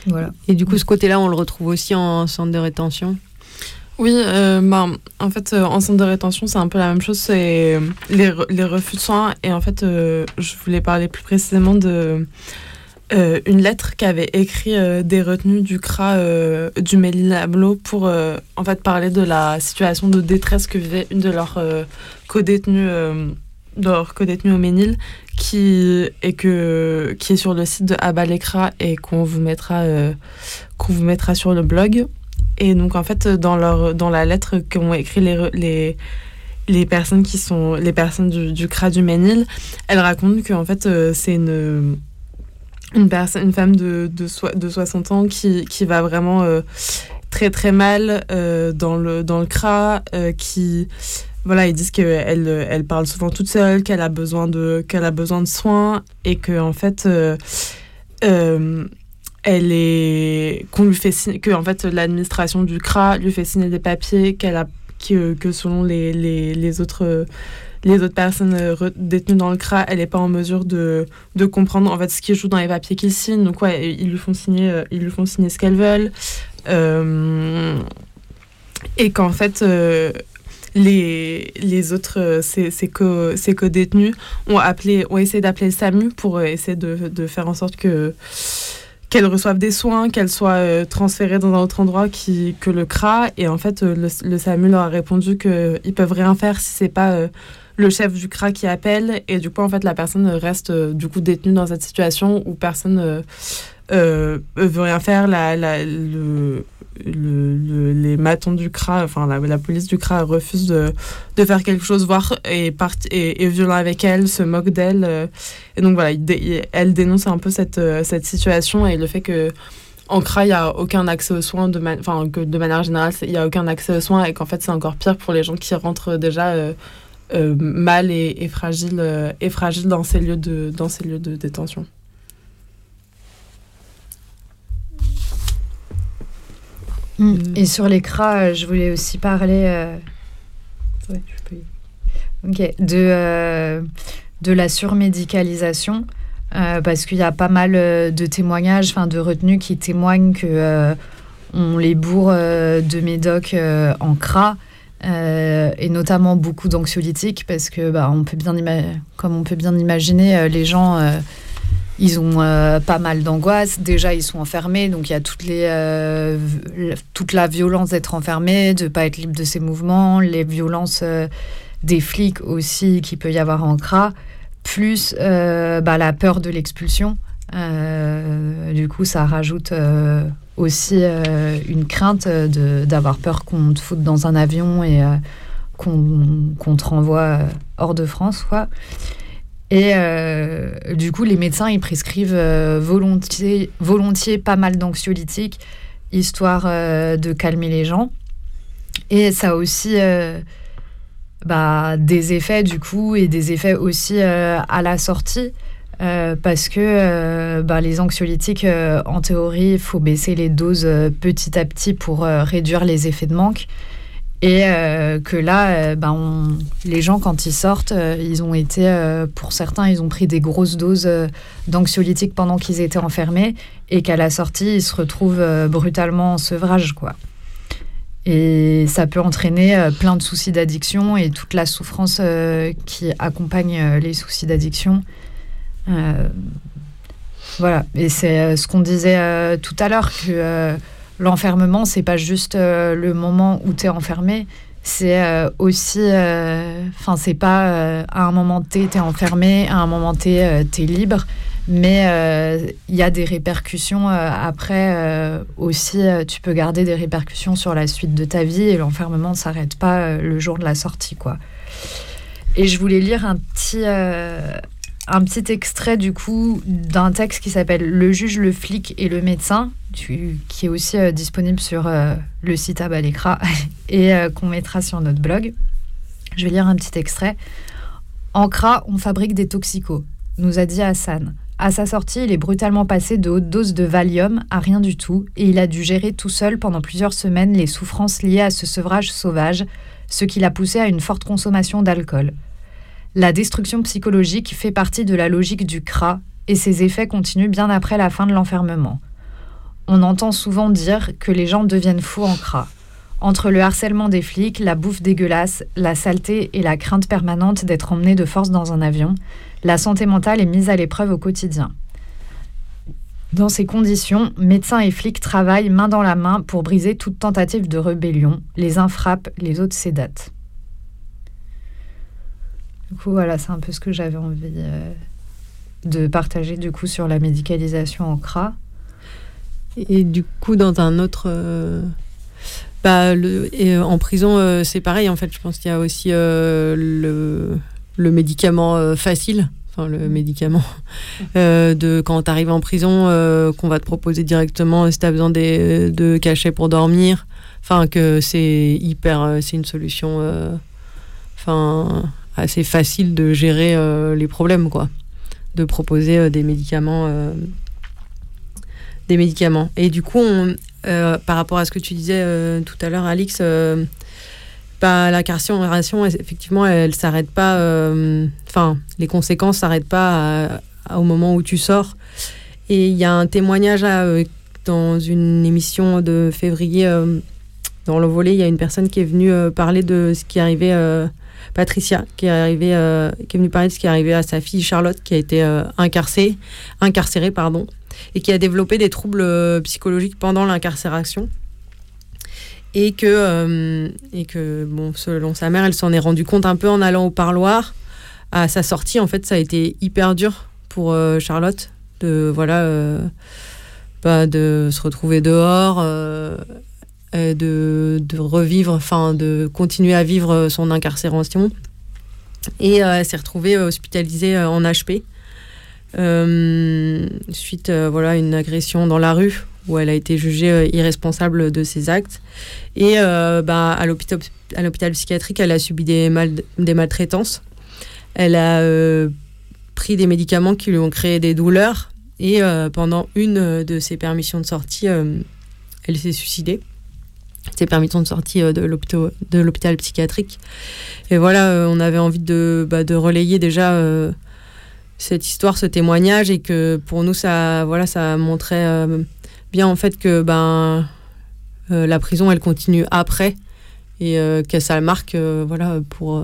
Voilà. Et du coup, ce côté-là, on le retrouve aussi en centre de rétention? Oui, euh, ben, en fait, euh, en centre de rétention, c'est un peu la même chose, c'est les, re- les refus de soins. Et en fait, euh, je voulais parler plus précisément de euh, une lettre qu'avaient écrit euh, des retenus du CRA euh, du Ménil-Amelot pour euh, en fait parler de la situation de détresse que vivait une de leurs codétenues, de leurs codétenues au Ménil, qui est que qui est sur le site de Abalekra et qu'on vous mettra qu'on vous mettra sur le blog. Et donc, en fait, dans, leur, dans la lettre qu'ont écrit les, les, les personnes qui sont les personnes du, du CRA du Ménil, elles racontent que en fait, c'est une, une, personne, une femme de, de, de 60 ans qui, qui va vraiment euh, très très mal euh, dans, le, dans le CRA, euh, qui. Voilà, ils disent qu'elle elle parle souvent toute seule, qu'elle a besoin de qu'elle a besoin de soins et que en fait elle est qu'on lui fait que en fait l'administration du CRA lui fait signer des papiers qu'elle a que, que selon les, les, les autres les autres personnes euh, détenues dans le CRA, elle n'est pas en mesure de, de comprendre en fait ce qui joue dans les papiers qu'il signe. Donc ils lui font signer, euh, ils lui font signer ce qu'elles veulent. Euh, et qu'en fait, les, les autres, ces, ces, co, ces co-détenus ont, ont essayé d'appeler le SAMU pour essayer de, de faire en sorte que qu'elles reçoivent des soins, qu'elles soient transférées dans un autre endroit qui, que le CRA. Et en fait, le, le SAMU leur a répondu qu'ils peuvent rien faire si c'est pas le chef du CRA qui appelle. Et du coup, en fait, la personne reste euh, du coup détenue dans cette situation où personne euh, euh, veut rien faire. La, la- le, le- le- les matons du CRA, enfin la, la police du CRA refuse de, de faire quelque chose, voire est, parti, est, est violent avec elle, se moque d'elle. euh, et donc voilà, elle dénonce un peu cette, cette situation et le fait que en CRA, il n'y a aucun accès aux soins, de, enfin, que de manière générale, il n'y a aucun accès aux soins et qu'en fait, c'est encore pire pour les gens qui rentrent déjà euh, mal et, et fragiles euh, et fragiles dans ces lieux de, dans ces lieux de détention. Mm. Et sur les cras, euh, je voulais aussi parler euh, ouais, je peux de, de la surmédicalisation, euh, parce qu'il y a pas mal euh, de témoignages, enfin de retenues qui témoignent que euh, on les bourre de médoc en cras. Euh, et notamment beaucoup d'anxiolytiques parce que bah, on peut bien comme on peut bien imaginer euh, les gens euh, ils ont pas mal d'angoisse. Déjà, ils sont enfermés, donc il y a toutes les, toute la violence d'être enfermé, de pas être libre de ses mouvements, les violences des flics aussi qui peut y avoir en CRA, plus bah, la peur de l'expulsion. Du coup, ça rajoute aussi euh, une crainte euh, d'avoir peur qu'on te foute dans un avion et euh, qu'on qu'on te renvoie hors de France, quoi. Et du coup, les médecins, ils prescrivent volontiers, volontiers pas mal d'anxiolytiques, histoire de calmer les gens. Et ça a aussi bah, des effets, du coup, et des effets aussi à la sortie. Euh, parce que euh, bah, les anxiolytiques, euh, en théorie, il faut baisser les doses petit à petit pour réduire les effets de manque. Et que là, on- les gens, quand ils sortent, ils ont été, pour certains, ils ont pris des grosses doses d'anxiolytiques pendant qu'ils étaient enfermés et qu'à la sortie, ils se retrouvent brutalement en sevrage, quoi. Et ça peut entraîner plein de soucis d'addiction et toute la souffrance qui accompagne les soucis d'addiction. Euh, voilà, et c'est euh, ce qu'on disait euh, tout à l'heure, que l'enfermement, c'est pas juste le moment où tu es enfermé, c'est aussi, enfin c'est pas à un moment T t'es enfermé, à un moment T t'es libre, mais il y a des répercussions après aussi. tu peux garder des répercussions sur la suite de ta vie et l'enfermement ne s'arrête pas le jour de la sortie, quoi. Et je voulais lire un petit, un petit extrait du coup d'un texte qui s'appelle Le juge, le flic et le médecin, qui est aussi euh, disponible sur euh, le site Abalekra (laughs) et euh, qu'on mettra sur notre blog. Je vais lire un petit extrait. En CRA, on fabrique des toxicos, nous a dit Hassan. À sa sortie, il est brutalement passé de haute dose de Valium à rien du tout et il a dû gérer tout seul pendant plusieurs semaines les souffrances liées à ce sevrage sauvage, ce qui l'a poussé à une forte consommation d'alcool. La destruction psychologique fait partie de la logique du CRA et ses effets continuent bien après la fin de l'enfermement. On entend souvent dire que les gens deviennent fous en CRA. Entre le harcèlement des flics, la bouffe dégueulasse, la saleté et la crainte permanente d'être emmené de force dans un avion, la santé mentale est mise à l'épreuve au quotidien. Dans ces conditions, médecins et flics travaillent main dans la main pour briser toute tentative de rébellion. Les uns frappent, les autres sédatent. Du coup, voilà, c'est un peu ce que j'avais envie euh, de partager du coup sur la médicalisation en CRA. Et du coup, dans un autre. euh, bah, le, et, euh, en prison, euh, c'est pareil, en fait. Je pense qu'il y a aussi le, le médicament facile, enfin, le médicament (laughs) euh, de quand tu arrives en prison, qu'on va te proposer directement si tu as besoin des, de cachets pour dormir. Enfin, que c'est hyper. c'est une solution. Enfin, assez facile de gérer euh, les problèmes, quoi. De proposer euh, des médicaments. euh, des médicaments. Et du coup, par rapport à ce que tu disais tout à l'heure, Alix, bah, la carcération, elle- effectivement, elle s'arrête pas. Enfin, les conséquences s'arrêtent pas à- à- au moment où tu sors. Et il y a un témoignage euh, dans une émission de février, dans le volet, il y a une personne qui est venue parler de ce qui arrivait. Patricia, qui est, arrivée, euh, qui est venue parler de ce qui est arrivé à sa fille Charlotte, qui a été euh, incarcérée, incarcérée pardon, et qui a développé des troubles euh, psychologiques pendant l'incarcération. Et que, et que, bon, selon sa mère, elle s'en est rendue compte un peu en allant au parloir. À sa sortie, en fait, ça a été hyper dur pour Charlotte de, voilà, bah, de se retrouver dehors, euh, euh, de, revivre, enfin, de continuer à vivre son incarcération. Et euh, elle s'est retrouvée hospitalisée euh, en HP euh, suite euh, voilà une agression dans la rue où elle a été jugée euh, irresponsable de ses actes. Et euh, bah, à l'hôpital psychiatrique elle a subi des mal des maltraitances. Elle a euh, pris des médicaments qui lui ont créé des douleurs. Et euh, pendant une de ses permissions de sortie euh, elle s'est suicidée ses permissions de sortie euh, de l'hôpital psychiatrique et voilà euh, on avait envie de bah, relayer déjà euh, cette histoire, ce témoignage, et que pour nous, ça, voilà, ça montrait bien en fait que ben, la prison, elle continue après, et que ça marque, voilà, pour.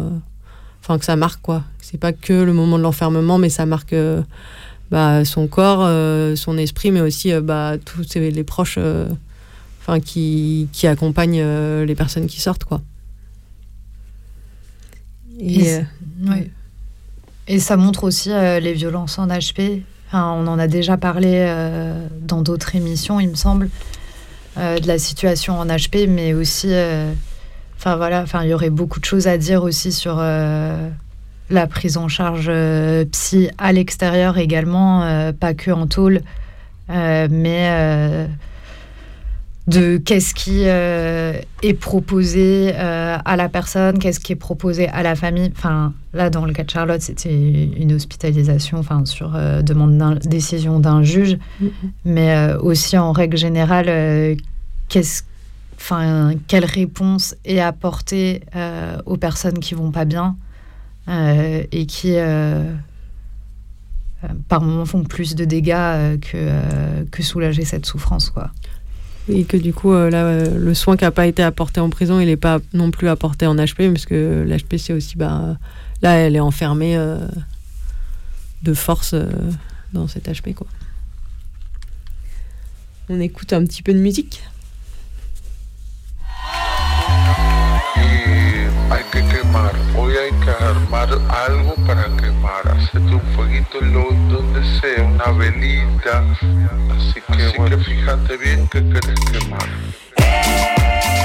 Enfin, que ça marque, quoi. C'est pas que le moment de l'enfermement, mais ça marque bah, son corps, son esprit, mais aussi bah, tous les proches enfin, qui, qui accompagnent euh, les personnes qui sortent, quoi. Et euh, ouais. Et ça montre aussi euh, les violences en HP. Enfin, on en a déjà parlé euh, dans d'autres émissions, il me semble, de la situation en HP, mais aussi, enfin voilà, enfin il y aurait beaucoup de choses à dire aussi sur la prise en charge psy à l'extérieur également, pas que en tôle, mais de qu'est-ce qui euh, est proposé euh, à la personne, qu'est-ce qui est proposé à la famille. Enfin, là, dans le cas de Charlotte, c'était une hospitalisation enfin, sur euh, demande décision d'un juge, mais euh, aussi en règle générale, qu'est-ce Enfin, quelle réponse est apportée aux personnes qui vont pas bien et qui, par moments, font plus de dégâts que, que soulager cette souffrance, quoi. Et que du coup, euh, là, euh, le soin qui n'a pas été apporté en prison, il n'est pas non plus apporté en HP, parce que l'HP, c'est aussi, bah, là, elle est enfermée euh, de force dans cet HP, quoi. On écoute un petit peu de musique. hay que quemar, hoy hay que armar algo para quemar, hacerte un fueguito en donde sea, una velita, así que, que fíjate bien que querés quemar. Eh.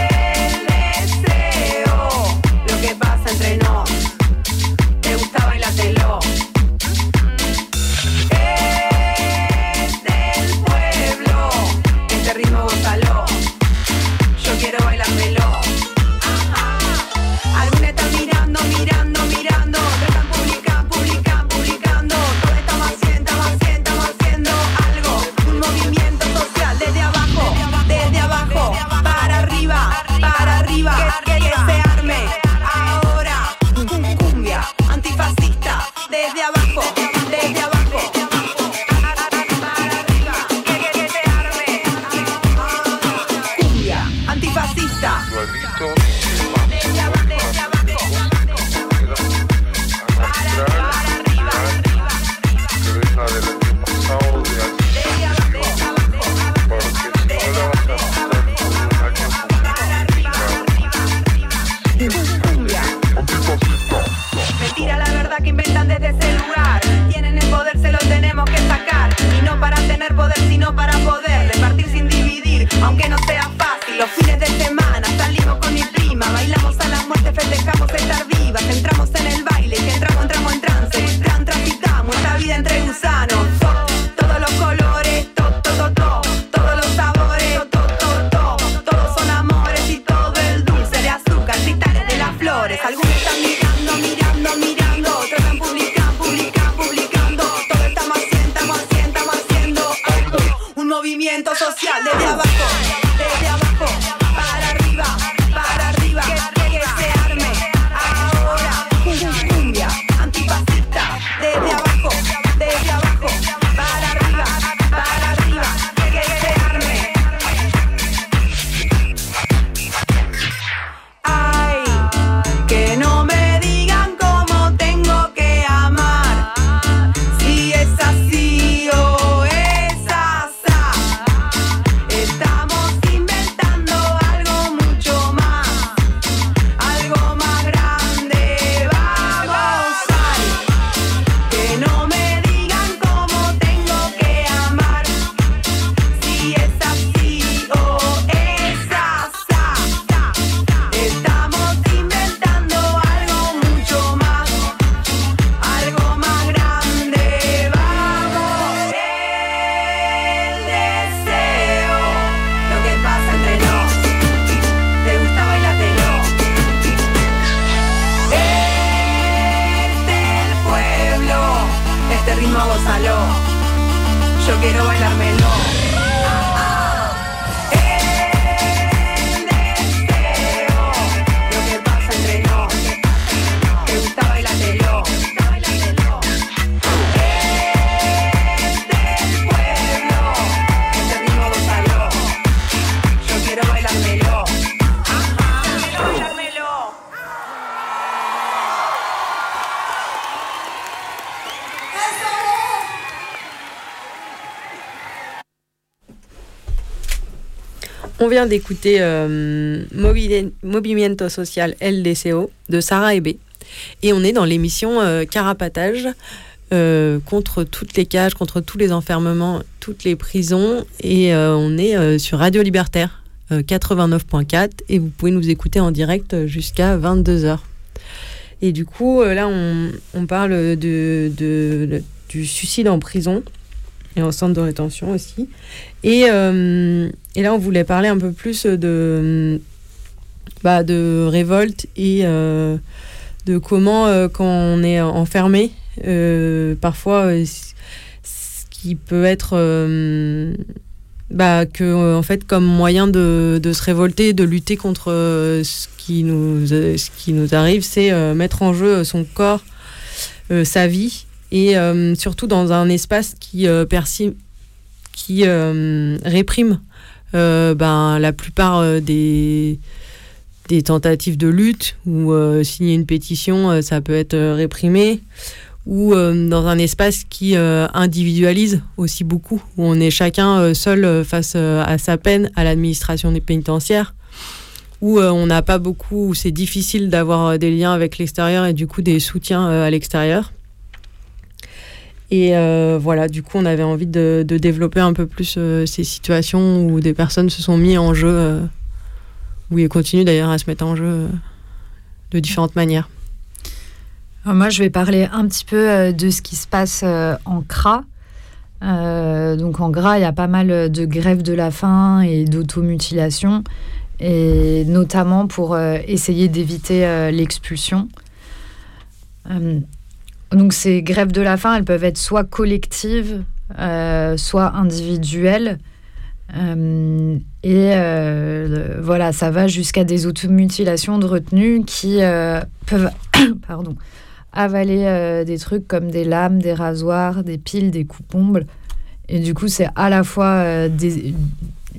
Vient d'écouter euh, Movimiento Social LDCO de Sarah Ebé. Et on est dans l'émission euh, Carapatage euh, contre toutes les cages, contre tous les enfermements, toutes les prisons. Et on est sur Radio Libertaire euh, 89.4 et vous pouvez nous écouter en direct jusqu'à 22h. Et du coup, là, on, parle de- du suicide en prison et en centre de rétention aussi. Et, euh, et là, on voulait parler un peu plus de, bah, de révolte et euh, de comment, euh, quand on est enfermé, parfois, ce qui peut être. bah, que, en fait, comme moyen de, de se révolter, de lutter contre ce, qui nous, ce qui nous arrive, c'est mettre en jeu son corps, sa vie, et euh, surtout dans un espace qui, euh, qui euh, réprime ben, la plupart des, des tentatives de lutte, ou signer une pétition, ça peut être réprimé, ou dans un espace qui individualise aussi beaucoup, où on est chacun seul face à sa peine, à l'administration des pénitentiaires. où on n'a pas beaucoup, où c'est difficile d'avoir des liens avec l'extérieur et du coup des soutiens à l'extérieur. Et euh, voilà, du coup, on avait envie de, développer un peu plus euh, ces situations où des personnes se sont mis en jeu, euh, où ils continuent d'ailleurs à se mettre en jeu de différentes manières. Moi, je vais parler un petit peu de ce qui se passe en CRA. Donc en gras, il y a pas mal de grèves de la faim et d'automutilation, et notamment pour essayer d'éviter l'expulsion. Donc ces grèves de la faim, elles peuvent être soit collectives, euh, soit individuelles. Euh, et euh, voilà, ça va jusqu'à des automutilations de retenue qui peuvent (coughs) pardon, avaler des trucs comme des lames, des rasoirs, des piles, des coupes-ongles. Et du coup, c'est à la fois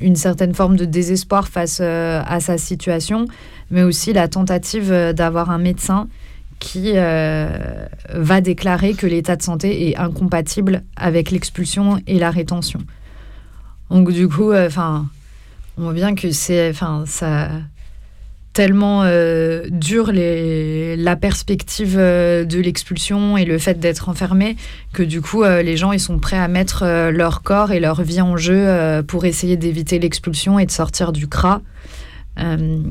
une certaine forme de désespoir face à sa situation, mais aussi la tentative d'avoir un médecin qui euh, va déclarer que l'état de santé est incompatible avec l'expulsion et la rétention. Donc du coup, enfin, on voit bien que c'est, enfin, ça tellement euh, dur les, la perspective euh, de l'expulsion et le fait d'être enfermé que du coup euh, les gens ils sont prêts à mettre euh, leur corps et leur vie en jeu euh, pour essayer d'éviter l'expulsion et de sortir du CRA. Euh,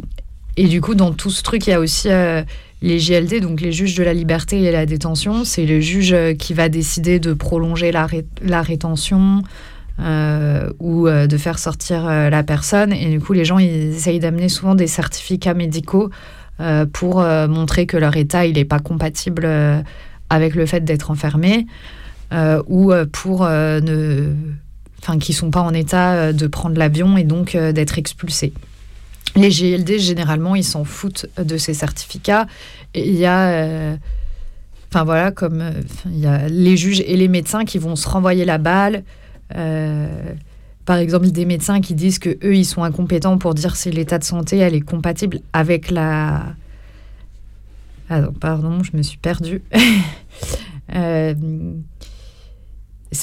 et du coup dans tout ce truc il y a aussi euh, les JLD, donc les juges de la liberté et la détention. C'est le juge euh, qui va décider de prolonger la, ré- la rétention, euh, ou euh, de faire sortir la personne. Et du coup, les gens, ils essayent d'amener souvent des certificats médicaux pour montrer que leur état, il n'est pas compatible avec le fait d'être enfermé, ou pour ne... Enfin, qui sont pas en état de prendre l'avion et donc d'être expulsés. Les GLD, généralement, ils s'en foutent de ces certificats. Il y a... euh, Enfin voilà, comme euh, il y a les juges et les médecins qui vont se renvoyer la balle. Euh, par exemple, des médecins qui disent que eux, ils sont incompétents pour dire si l'état de santé elle est compatible avec la. Ah non, pardon, je me suis perdue. (laughs)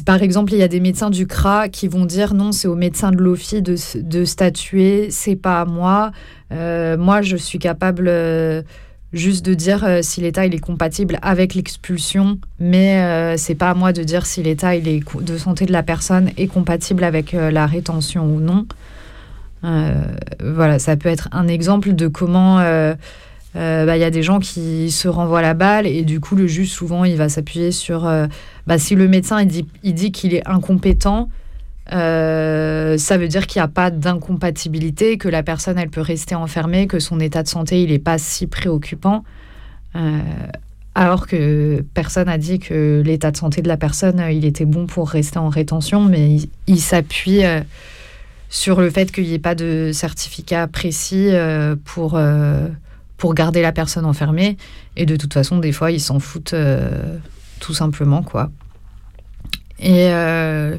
par exemple, il y a des médecins du CRA qui vont dire non, c'est au médecin de l'OFI de, de statuer, c'est pas à moi. Euh, moi, je suis capable euh, juste de dire euh, si l'état est compatible avec l'expulsion, mais c'est pas à moi de dire si l'état de santé de la personne est compatible avec la rétention ou non. Voilà, ça peut être un exemple de comment euh, bah, il y a des gens qui se renvoient la balle et du coup le juge souvent il va s'appuyer sur euh, bah, si le médecin il dit il dit qu'il est incompétent euh, ça veut dire qu'il n'y a pas d'incompatibilité, que la personne elle peut rester enfermée, que son état de santé il n'est pas si préoccupant, alors que personne n'a dit que l'état de santé de la personne il était bon pour rester en rétention, mais il, il s'appuie sur le fait qu'il n'y ait pas de certificat précis pour, pour garder la personne enfermée. Et de toute façon, des fois, ils s'en foutent euh, tout simplement, quoi. Et euh,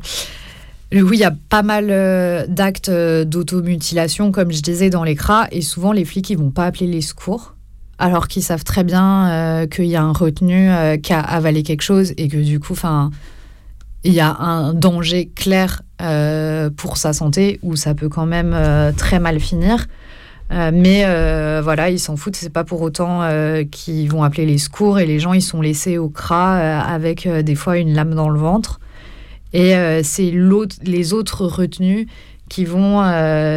oui, il y a pas mal euh, d'actes d'automutilation, comme je disais, dans les CRA. Et souvent, les flics, ils vont pas appeler les secours. Alors qu'ils savent très bien qu'il y a un retenu qui a avalé quelque chose et que du coup, enfin, il y a un danger clair pour sa santé où ça peut quand même très mal finir. Euh, mais euh, voilà, ils s'en foutent. C'est pas pour autant euh, qu'ils vont appeler les secours et les gens ils sont laissés au CRA euh, avec des fois une lame dans le ventre. Et c'est les autres retenus qui vont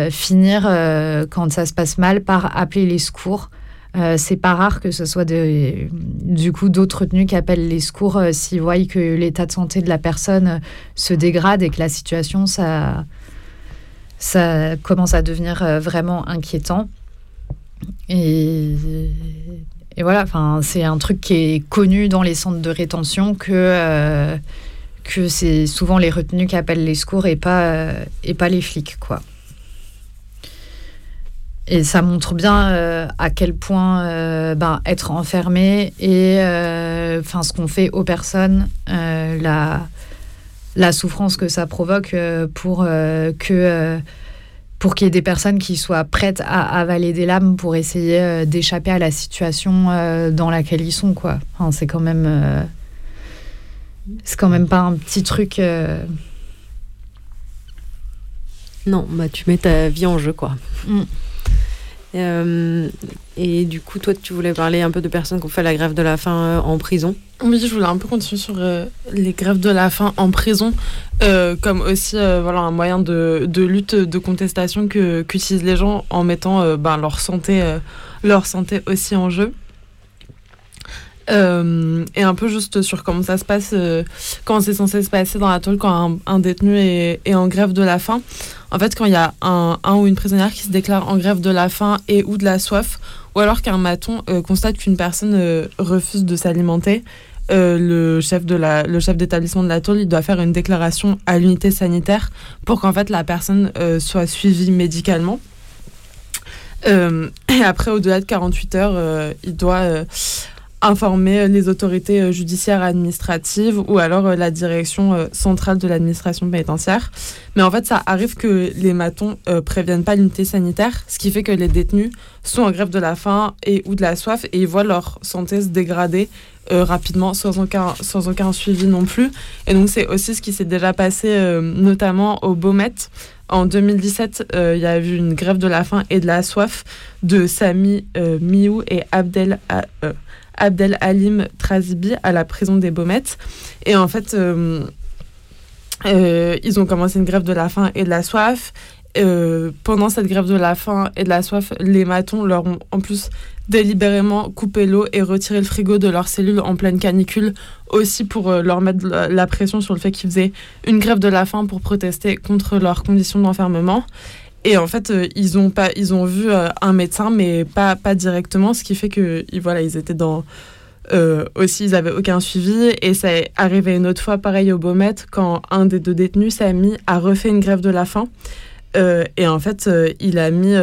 finir quand ça se passe mal par appeler les secours. C'est pas rare que ce soit du coup d'autres retenus qui appellent les secours s'ils voient que l'état de santé de la personne se dégrade et que la situation ça ça commence à devenir euh, vraiment inquiétant. Et, et voilà, c'est un truc qui est connu dans les centres de rétention que, euh, que c'est souvent les retenus qui appellent les secours et pas, euh, et pas les flics, quoi. Et ça montre bien à quel point ben, être enfermé et ce qu'on fait aux personnes, la, la souffrance que ça provoque euh, pour euh, que euh, pour qu'il y ait des personnes qui soient prêtes à avaler des lames pour essayer d'échapper à la situation dans laquelle ils sont quoi. Enfin, c'est quand même c'est quand même pas un petit truc. euh, Non, bah tu mets ta vie en jeu, quoi. Mm. Euh, et du coup, toi, tu voulais parler un peu de personnes qui ont fait la grève de la faim euh, en prison. Oui, je voulais un peu continuer sur euh, les grèves de la faim en prison, comme aussi voilà, un moyen de, de lutte, de contestation qu'utilisent les gens en mettant ben, leur, santé, leur santé aussi en jeu. Euh, et un peu juste sur comment ça se passe, euh, comment c'est censé se passer dans la tôle quand un, détenu est, est en grève de la faim. En fait, quand il y a un, un ou une prisonnière qui se déclare en grève de la faim et ou de la soif, ou alors qu'un maton euh, constate qu'une personne euh, refuse de s'alimenter, le chef d'établissement de la tôle, il doit faire une déclaration à l'unité sanitaire pour qu'en fait la personne soit suivie médicalement. Et après, au-delà de 48 heures, il doit informer les autorités euh, judiciaires administratives ou alors euh, la direction euh, centrale de l'administration pénitentiaire. Mais en fait, ça arrive que les matons euh, préviennent pas l'unité sanitaire, ce qui fait que les détenus sont en grève de la faim et ou de la soif et ils voient leur santé se dégrader euh, rapidement sans aucun, sans aucun suivi non plus. Et donc c'est aussi ce qui s'est déjà passé euh, notamment au Beaumet. En 2017, euh, il y a eu une grève de la faim et de la soif de Sami euh, Miou et Abdel, A- euh, Abdel Halim Trazibi à la prison des Baumettes. Et en fait, euh, euh, ils ont commencé une grève de la faim et de la soif. Euh, pendant cette grève de la faim et de la soif, les matons leur ont en plus délibérément coupé l'eau et retiré le frigo de leur cellule en pleine canicule, aussi pour leur mettre la, la pression sur le fait qu'ils faisaient une grève de la faim pour protester contre leurs conditions d'enfermement. Et en fait, euh, ils ont pas, ils ont vu euh, un médecin, mais pas pas directement, ce qui fait que ils- voilà, ils étaient dans euh, aussi, ils avaient aucun suivi. Et ça est arrivé une autre fois, pareil au Beaumet, quand un des deux détenus, Samy, a refait une grève de la faim. Et en fait, il a mis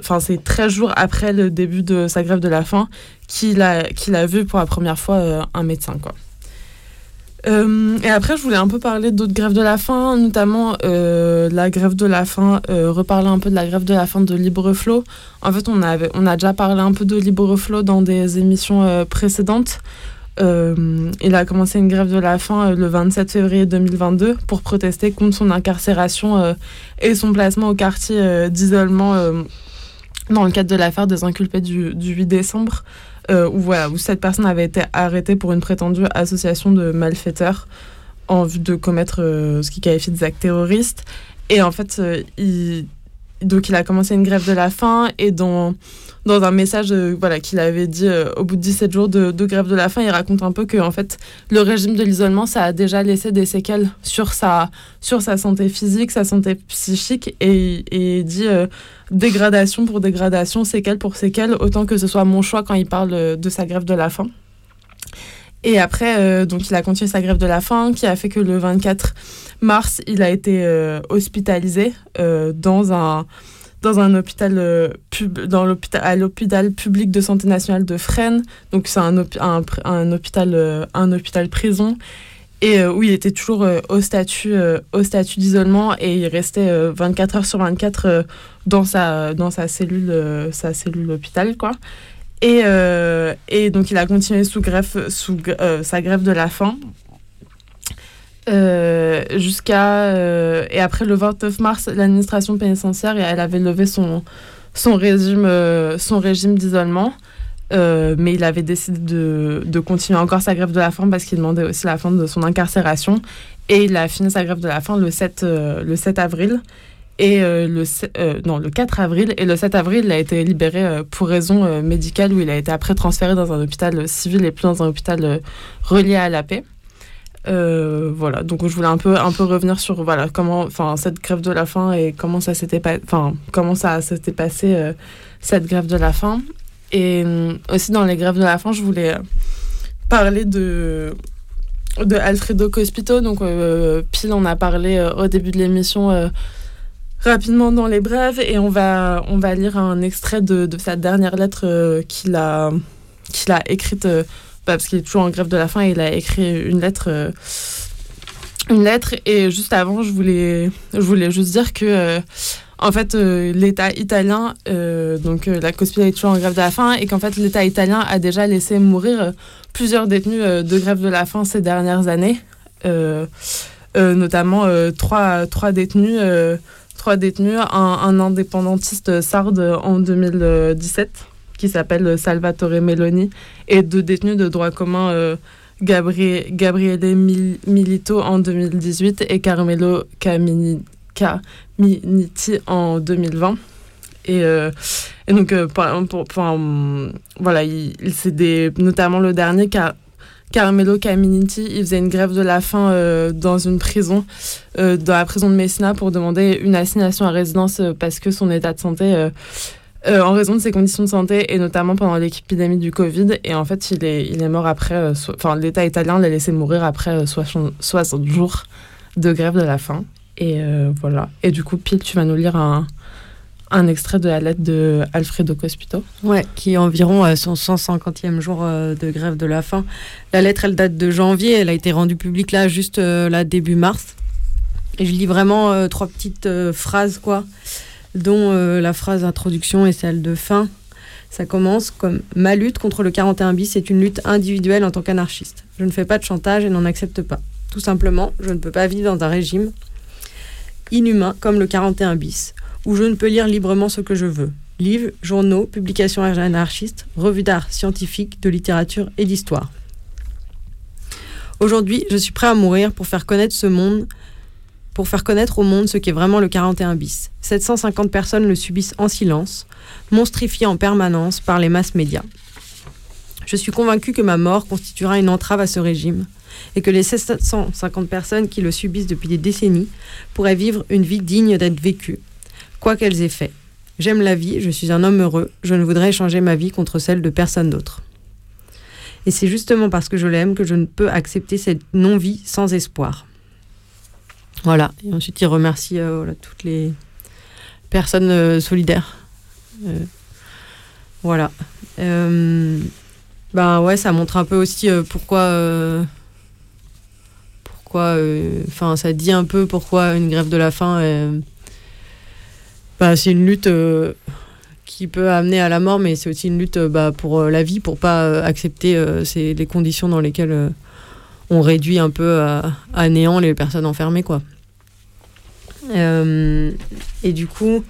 enfin c'est 13 jours après le début de sa grève de la faim qu'il a, qu'il a vu pour la première fois un médecin, quoi. Euh, et après, je voulais un peu parler d'autres grèves de la faim, notamment euh, la grève de la faim, euh, reparler un peu de la grève de la faim de Libreflow. En fait, on, avait, on a déjà parlé un peu de Libreflow dans des émissions précédentes. Il a commencé une grève de la faim le 27 février 2022 pour protester contre son incarcération et son placement au quartier d'isolement dans le cadre de l'affaire des inculpés du 8 décembre, euh, où, voilà, où cette personne avait été arrêtée pour une prétendue association de malfaiteurs en vue de commettre euh, ce qu'il qualifie des actes terroristes. Et en fait, euh, il, donc il a commencé une grève de la faim et dans, dans un message euh, voilà, qu'il avait dit euh, au bout de 17 jours de, de grève de la faim, il raconte un peu que en fait, le régime de l'isolement, ça a déjà laissé des séquelles sur sa, sur sa santé physique, sa santé psychique et, et il dit euh, dégradation pour dégradation, séquelles pour séquelles, autant que ce soit mon choix quand il parle de sa grève de la faim. Et après, euh, donc il a continué sa grève de la faim, qui a fait que le 24 mars, il a été euh, hospitalisé euh, dans un dans un hôpital pub, dans l'hôpital à l'hôpital public de santé nationale de Fresnes. Donc c'est un, un, un hôpital un hôpital prison et où il était toujours au statut au statut d'isolement et il restait euh, 24 heures sur 24 euh, dans sa dans sa cellule sa cellule hôpital quoi. Et, euh, et donc il a continué sous greffe, sous euh, sa grève de la faim euh, jusqu'à et après le 29 mars l'administration pénitentiaire elle avait levé son son régime son régime d'isolement mais il avait décidé de, de continuer encore sa grève de la faim parce qu'il demandait aussi la fin de son incarcération. Et il a fini sa grève de la faim le 7 euh, le 7 avril et euh, le, euh, non, le 4 avril. Et le 7 avril, il a été libéré euh, pour raison médicale où il a été après transféré dans un hôpital civil et plus dans un hôpital relié à la paix. Voilà, donc je voulais un peu, un peu revenir sur voilà, comment, cette grève de la faim et comment ça s'était pas, comment ça passé cette grève de la faim. Et euh, aussi dans les grèves de la faim, je voulais parler de de Alfredo Cospito. Donc, Pile en a parlé au début de l'émission rapidement dans les brèves et on va, on va lire un extrait de, de sa dernière lettre euh, qu'il a, qu'il a écrite, euh, bah, parce qu'il est toujours en grève de la faim, et il a écrit une lettre. euh, une lettre et juste avant je voulais je voulais juste dire que en fait l'État italien donc la Cospito est toujours en grève de la faim et qu'en fait l'État italien a déjà laissé mourir plusieurs détenus de grève de la faim ces dernières années notamment trois, trois détenus trois détenus, un, indépendantiste sarde en 2017 qui s'appelle Salvatore Meloni et deux détenus de droit commun euh, Gabri- Gabriele Mil- Milito en 2018 et Carmelo Camini- Caminiti en 2020. Et, euh, et donc, euh, pour- pour- voilà, il, c'est des, notamment le dernier, Car, Carmelo Caminiti, il faisait une grève de la faim euh, dans une prison, euh, dans la prison de Messina, pour demander une assignation à résidence euh, parce que son état de santé, en raison de ses conditions de santé, et notamment pendant l'épidémie du Covid. Et en fait, il est, il est mort après, enfin, l'État italien l'a laissé mourir après euh, 60, 60 jours de grève de la faim. Et voilà. Et du coup, Pile, tu vas nous lire un, un extrait de la lettre de Alfredo Cospito. Ouais, qui est environ à son 150e jour euh, de grève de la faim. La lettre, elle date de janvier, elle a été rendue publique là, juste euh, là, début mars. Et je lis vraiment euh, trois petites euh, phrases, quoi, dont euh, la phrase introduction et celle de fin. Ça commence comme Ma lutte contre le 41 bis est une lutte individuelle en tant qu'anarchiste. Je ne fais pas de chantage et n'en accepte pas. Tout simplement, je ne peux pas vivre dans un régime inhumain comme le 41 bis, où je ne peux lire librement ce que je veux. Livres, journaux, publications anarchistes, revues d'art scientifique, de littérature et d'histoire. Aujourd'hui, je suis prêt à mourir pour faire connaître ce monde, pour faire connaître au monde ce qu'est vraiment le 41 bis. 750 personnes le subissent en silence, monstrifiées en permanence par les masses médias. Je suis convaincu que ma mort constituera une entrave à ce régime et que les 750 personnes qui le subissent depuis des décennies pourraient vivre une vie digne d'être vécue, quoi qu'elles aient fait. J'aime la vie, je suis un homme heureux, je ne voudrais échanger ma vie contre celle de personne d'autre. Et c'est justement parce que je l'aime que je ne peux accepter cette non-vie sans espoir. Voilà, et ensuite il remercie euh, toutes les personnes euh, solidaires. Euh, voilà. Ben ouais, ça montre un peu aussi pourquoi. pourquoi. Enfin, ça dit un peu pourquoi une grève de la faim. Bah, c'est une lutte euh, qui peut amener à la mort, mais c'est aussi une lutte euh, bah, pour euh, la vie, pour pas accepter les conditions dans lesquelles on réduit un peu à, néant les personnes enfermées, quoi. Et du coup,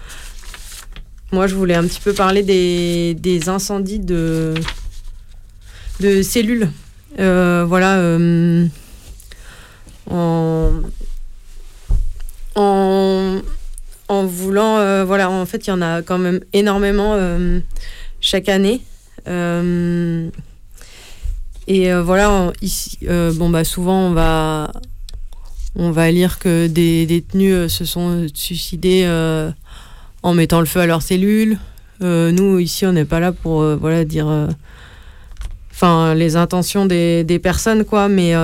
moi, je voulais un petit peu parler des, des incendies de, de cellules. Voilà. en, en, en voulant. euh, voilà, en fait, il y en a quand même énormément euh, chaque année. Euh, et voilà, ici, bon, bah, souvent, on va, on va lire que des détenus se sont suicidés en mettant le feu à leurs cellules. Euh, nous, ici, on n'est pas là pour voilà, dire. Enfin, les intentions des, des personnes, quoi, mais.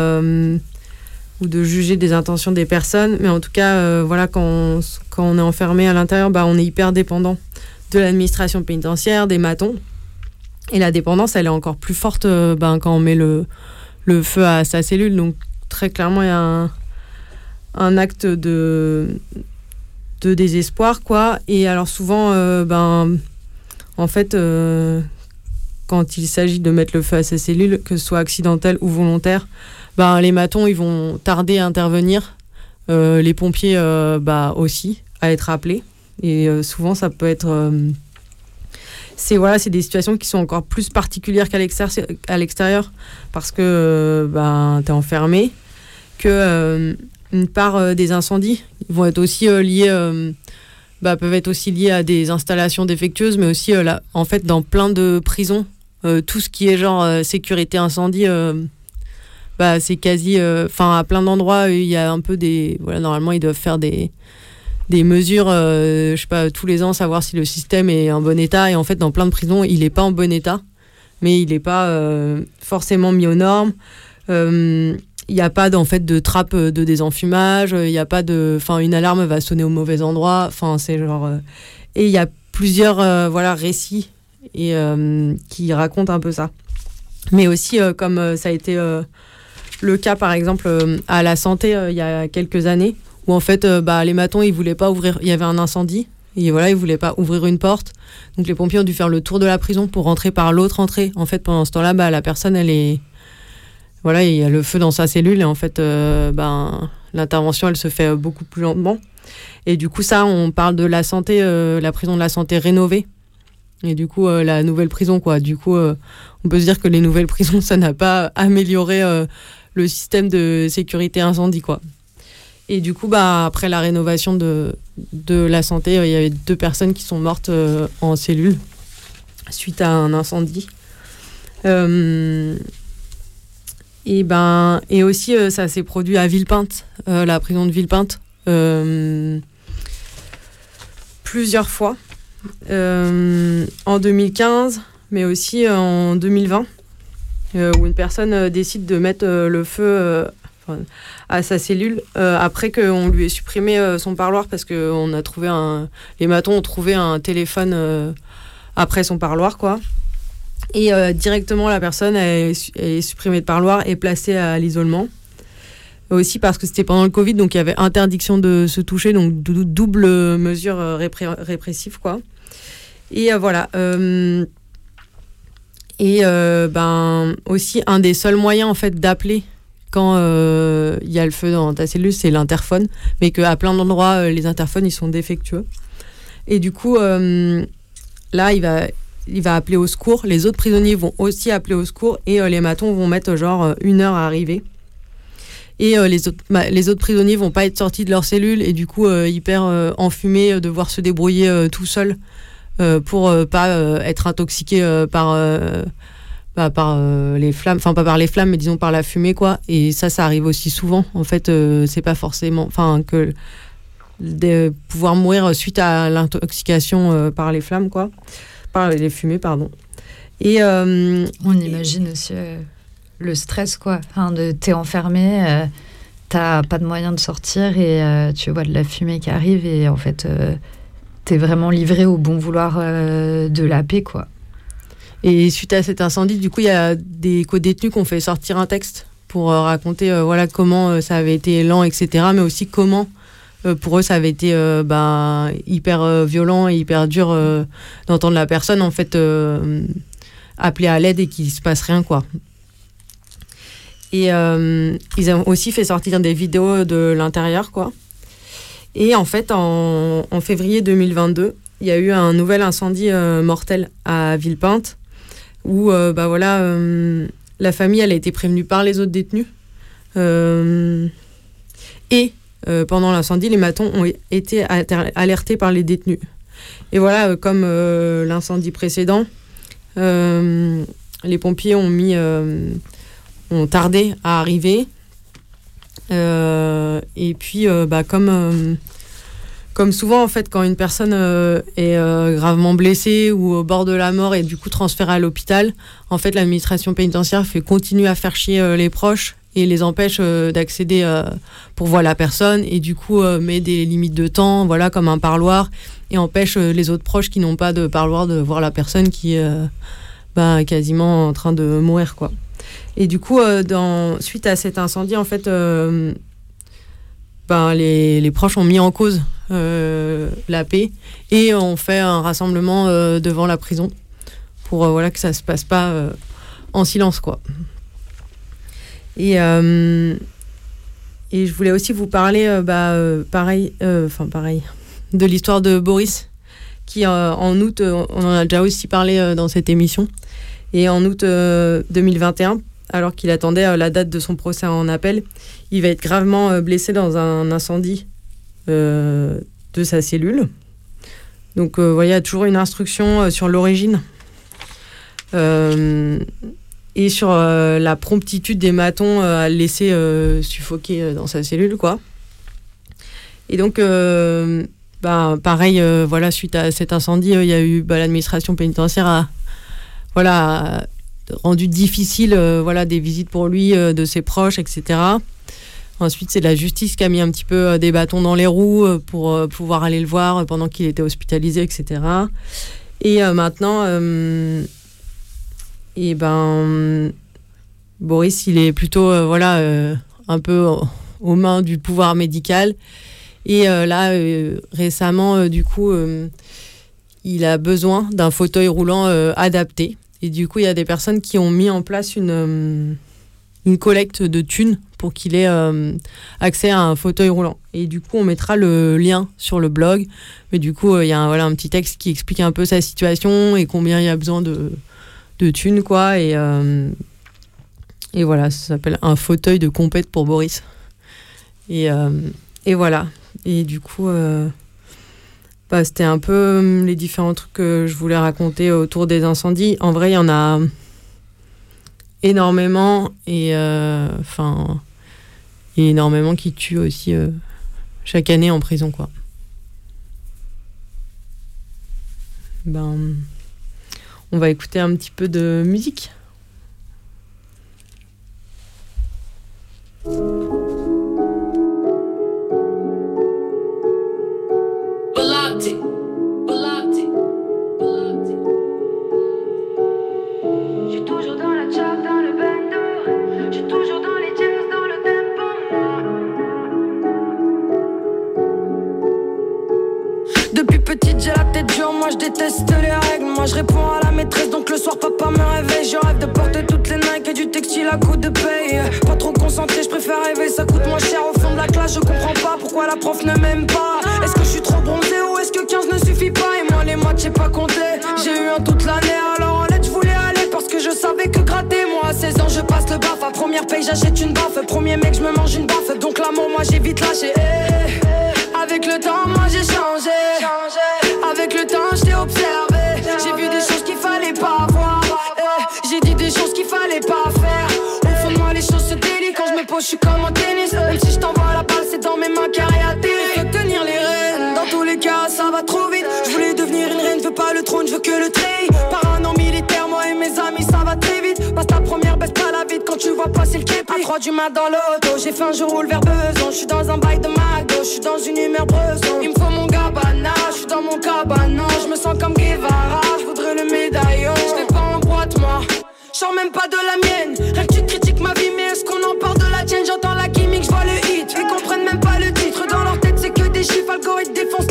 Ou de juger des intentions des personnes. Mais en tout cas, euh, voilà, quand on, quand on est enfermé à l'intérieur, bah, on est hyper dépendant de l'administration pénitentiaire, des matons. Et la dépendance, elle est encore plus forte ben, quand on met le, le feu à sa cellule. Donc, très clairement, il y a un, un acte de, de désespoir, quoi. Et alors, souvent, euh, ben, en fait, quand il s'agit de mettre le feu à sa cellule, que ce soit accidentel ou volontaire, ben, les matons, ils vont tarder à intervenir. Euh, les pompiers, euh, bah, aussi, à être appelés. Et euh, souvent, ça peut être. c'est voilà, c'est des situations qui sont encore plus particulières qu'à l'extérieur, parce que ben, tu es enfermé, que une part des incendies vont être aussi liés, bah, peuvent être aussi liés à des installations défectueuses, mais aussi là, en fait dans plein de prisons, tout ce qui est genre sécurité incendie, bah, c'est quasi, enfin à plein d'endroits il y a un peu des, voilà, normalement ils doivent faire des des mesures, euh, je sais pas, tous les ans, savoir si le système est en bon état. Et en fait, dans plein de prisons, il n'est pas en bon état, mais il n'est pas euh, forcément mis aux normes. Euh, Il n'y a pas en fait de trappe de désenfumage. Il n'y a pas de, enfin, une alarme va sonner au mauvais endroit. Enfin, c'est genre. euh, et il y a plusieurs, euh, voilà, récits et euh, qui racontent un peu ça. Mais aussi, euh, comme euh, ça a été euh, le cas, par exemple, euh, à la santé euh, il y a quelques années, où en fait euh, bah, les matons ils voulaient pas ouvrir il y avait un incendie et voilà ils voulaient pas ouvrir une porte donc les pompiers ont dû faire le tour de la prison pour rentrer par l'autre entrée en fait pendant ce temps-là bah, la personne elle est voilà il y a le feu dans sa cellule et en fait ben l'intervention elle se fait beaucoup plus lentement Et du coup, ça, on parle de la santé, la prison de la santé rénovée. Et du coup, la nouvelle prison, quoi. Du coup, on peut se dire que les nouvelles (laughs) prisons, ça n'a pas amélioré le système de sécurité incendie, quoi. Et du coup, bah, après la rénovation de, de la santé, euh, il y avait deux personnes qui sont mortes euh, en cellule suite à un incendie. Euh, et, ben, et aussi, ça s'est produit à Villepinte, la prison de Villepinte, plusieurs fois. En 2015, mais aussi en 2020, euh, où une personne euh, décide de mettre euh, le feu euh, à sa cellule euh, après qu'on lui ait supprimé euh, son parloir parce que a trouvé les matons ont trouvé un téléphone euh, après son parloir, quoi. Et euh, directement, la personne est, su- est supprimée de parloir et placée à l'isolement. Aussi parce que c'était pendant le Covid, donc il y avait interdiction de se toucher, donc dou- double mesure euh, répressive, quoi. Et euh, voilà. Et euh, ben aussi un des seuls moyens en fait d'appeler quand euh, il y a le feu dans ta cellule, c'est l'interphone, mais qu'à plein d'endroits euh, les interphones ils sont défectueux. Et du coup, là il va appeler au secours. Les autres prisonniers vont aussi appeler au secours et les matons vont mettre genre une heure à arriver. Et les, autres, ma- les prisonniers vont pas être sortis de leur cellule et du coup hyper enfumés, devoir se débrouiller tout seuls pour euh, pas euh, être intoxiqués euh, par, euh, bah, par euh, les flammes, enfin pas par les flammes, mais disons par la fumée quoi. Et ça, ça arrive aussi souvent. En fait, euh, c'est pas forcément, enfin que de pouvoir mourir suite à l'intoxication euh, par les flammes quoi, par les fumées pardon. Et euh, On imagine aussi euh, le stress, quoi. Enfin, de t'es enfermé, euh, t'as pas de moyen de sortir et euh, tu vois de la fumée qui arrive et en fait, euh, t'es vraiment livré au bon vouloir euh, de la paix, quoi. Et suite à cet incendie, du coup, il y a des co-détenus qui ont fait sortir un texte pour euh, raconter euh, voilà comment ça avait été lent, etc. Mais aussi comment pour eux ça avait été ben, hyper violent et hyper dur d'entendre la personne en fait appeler à l'aide et qu'il se passe rien quoi. Et ils ont aussi fait sortir des vidéos de l'intérieur quoi. Et en fait, en, février 2022, il y a eu un nouvel incendie euh, mortel à Villepinte où euh, bah voilà, euh, la famille a été prévenue par les autres détenus. Et pendant l'incendie, les matons ont été alertés par les détenus. Et voilà, comme l'incendie précédent, les pompiers ont mis, ont tardé à arriver. Euh, et puis, euh, bah, comme, euh, comme souvent, en fait, quand une personne est gravement blessée ou au bord de la mort et du coup transférée à l'hôpital, en fait, l'administration pénitentiaire fait continuer à faire chier les proches et les empêche d'accéder pour voir la personne et du coup met des limites de temps, voilà, comme un parloir et empêche les autres proches qui n'ont pas de parloir de voir la personne qui est bah, quasiment en train de mourir, quoi. Et du coup, euh, suite à cet incendie, en fait, euh, ben, les, les proches ont mis en cause euh, la paix et ont fait un rassemblement devant la prison pour voilà, que ça se passe pas en silence. Quoi. Et, et je voulais aussi vous parler, bah, pareil, enfin pareil, de l'histoire de Boris, qui en août, on en a déjà aussi parlé dans cette émission, et en août euh, 2021, alors qu'il attendait euh, la date de son procès en appel, il va être gravement euh, blessé dans un incendie euh, de sa cellule. Donc euh, voilà, il y a toujours une instruction sur l'origine et sur la promptitude des matons à le laisser suffoquer dans sa cellule, quoi. Et donc, bah, pareil, voilà, suite à cet incendie, il y a eu bah, l'administration pénitentiaire a, voilà, rendu difficile euh, voilà, des visites pour lui, euh, de ses proches, etc. Ensuite, c'est la justice qui a mis un petit peu euh, des bâtons dans les roues pour pouvoir aller le voir pendant qu'il était hospitalisé, etc. Et maintenant, et ben, Boris, il est plutôt voilà, un peu aux mains du pouvoir médical. Et là, récemment, du coup, il a besoin d'un fauteuil roulant adapté. Et du coup, il y a des personnes qui ont mis en place une, euh, une collecte de thunes pour qu'il ait euh, accès à un fauteuil roulant. Et du coup, on mettra le lien sur le blog. Mais du coup, euh, il y a un, voilà, un petit texte qui explique un peu sa situation et combien il y a besoin de, de thunes, quoi. Et, et voilà, ça s'appelle Un fauteuil de compète pour Boris. Et, et voilà. Et du coup, bah, c'était un peu euh, les différents trucs que je voulais raconter autour des incendies. En vrai, il y en a énormément. Et euh, enfin, énormément qui tuent aussi euh, chaque année en prison, quoi. Ben, on va écouter un petit peu de musique. J'ai la tête dure, moi je déteste les règles. Moi je réponds à la maîtresse donc le soir papa me réveille. Je rêve de porter toutes les Nike et du textile à coup de paye. Pas trop concentré, je préfère rêver, ça coûte moins cher. Au fond de la classe Je comprends pas pourquoi la prof ne m'aime pas. Est-ce que je suis trop bronzé ou est-ce que 15 ne suffit pas? Et moi les mois j'ai pas compté, j'ai eu un toute l'année Alors en lettres je voulais aller parce que je savais que gratter Moi. À 16 ans je passe le baf, à première paye j'achète une baffe. Premier mec je me mange une baffe, donc l'amour moi j'ai vite lâché Eh, eh. Avec le temps, moi j'ai changé. Avec le temps, je t'ai observé. J'ai vu des choses qu'il fallait pas voir. Eh, J'ai dit des choses qu'il fallait pas faire. Au fond de moi, les choses se délient. Quand je me pose, je suis comme en tennis. 3 du mat dans l'auto, j'ai fait un je roule vers besoin. Je suis dans un bail de McDo, je suis dans une humeur breson. Il me faut mon gabana, je suis dans mon cabanon. Je me sens comme Guevara, je voudrais le médaillon. Je vais pas en boîte, moi. J'sors même pas de la mienne. Rien que tu critiques ma vie, mais est-ce qu'on en parle de la tienne? J'entends la gimmick, je vois le hit. Ils comprennent même pas le titre. Dans leur tête, c'est que des chiffres. Algorithme défonce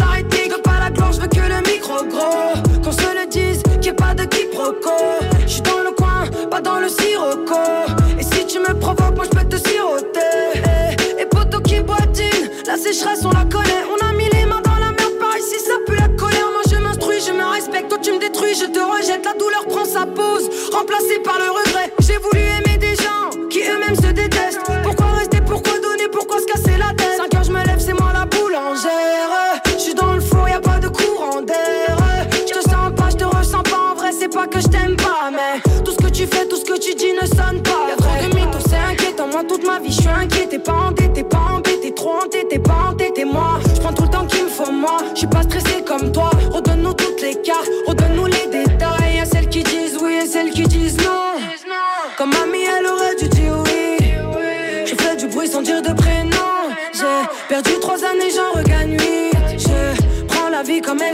on la connaît. On a mis les mains dans la merde, par ici ça pue la colère. Moi je m'instruis, je me respecte, toi tu me détruis, je te rejette. La douleur prend sa pause, remplacée par le regret. J'ai voulu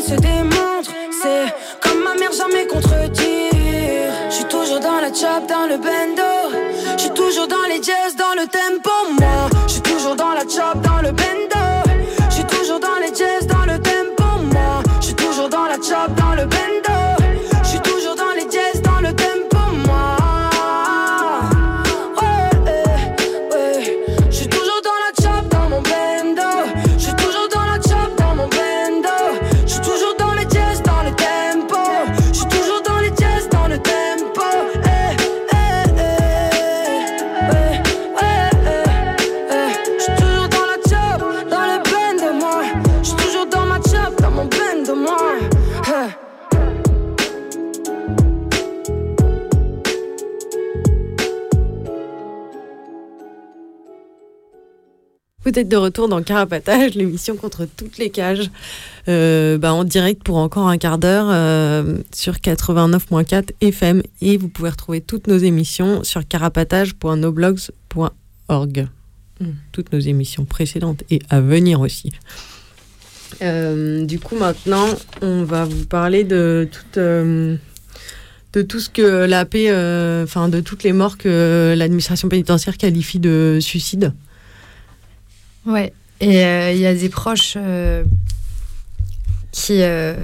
se démontre. C'est comme ma mère, jamais contredire. Je suis toujours dans la chop, dans le bendo. Je suis toujours dans les jazz, dans le tempo. Moi, je toujours dans la chop, Vous êtes de retour dans Carapatage, l'émission contre toutes les cages, euh, bah, en direct pour encore un quart d'heure euh, sur 89.4 FM. Et vous pouvez retrouver toutes nos émissions sur carapatage.noblogs.org. Mm. Toutes nos émissions précédentes et à venir aussi. Euh, du coup, maintenant, on va vous parler de toute. de tout ce que la paix, euh, enfin de toutes les morts que l'administration pénitentiaire qualifie de suicide. Ouais. Et euh, il y a des proches euh, qui, euh,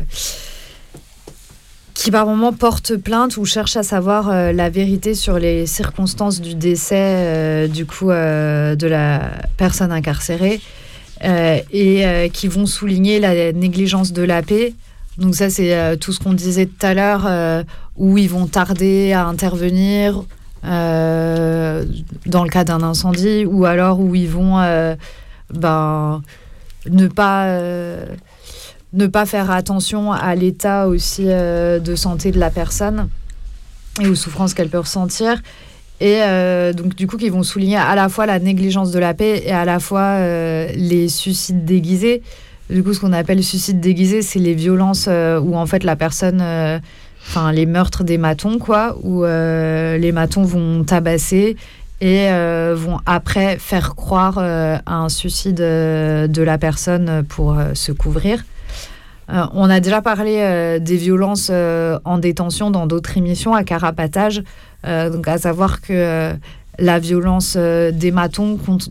qui par moment porte plainte ou cherche à savoir la vérité sur les circonstances du décès du coup de la personne incarcérée et qui vont souligner la négligence de la paix. Donc ça c'est tout ce qu'on disait tout à l'heure où ils vont tarder à intervenir dans le cas d'un incendie ou alors où ils vont ben, ne pas euh, ne pas faire attention à l'état aussi euh, de santé de la personne et aux souffrances qu'elle peut ressentir. Et euh, donc, du coup, qui vont souligner à la fois la négligence de la paix et à la fois les suicides déguisés. Du coup, ce qu'on appelle suicide déguisé, c'est les violences où en fait la personne, enfin les meurtres des matons, quoi, où les matons vont tabasser et euh, vont après faire croire euh, à un suicide euh, de la personne pour euh, se couvrir. Euh, on a déjà parlé euh, des violences euh, en détention dans d'autres émissions à Carapatage, Euh, donc à savoir que euh, la violence euh, des matons, cont-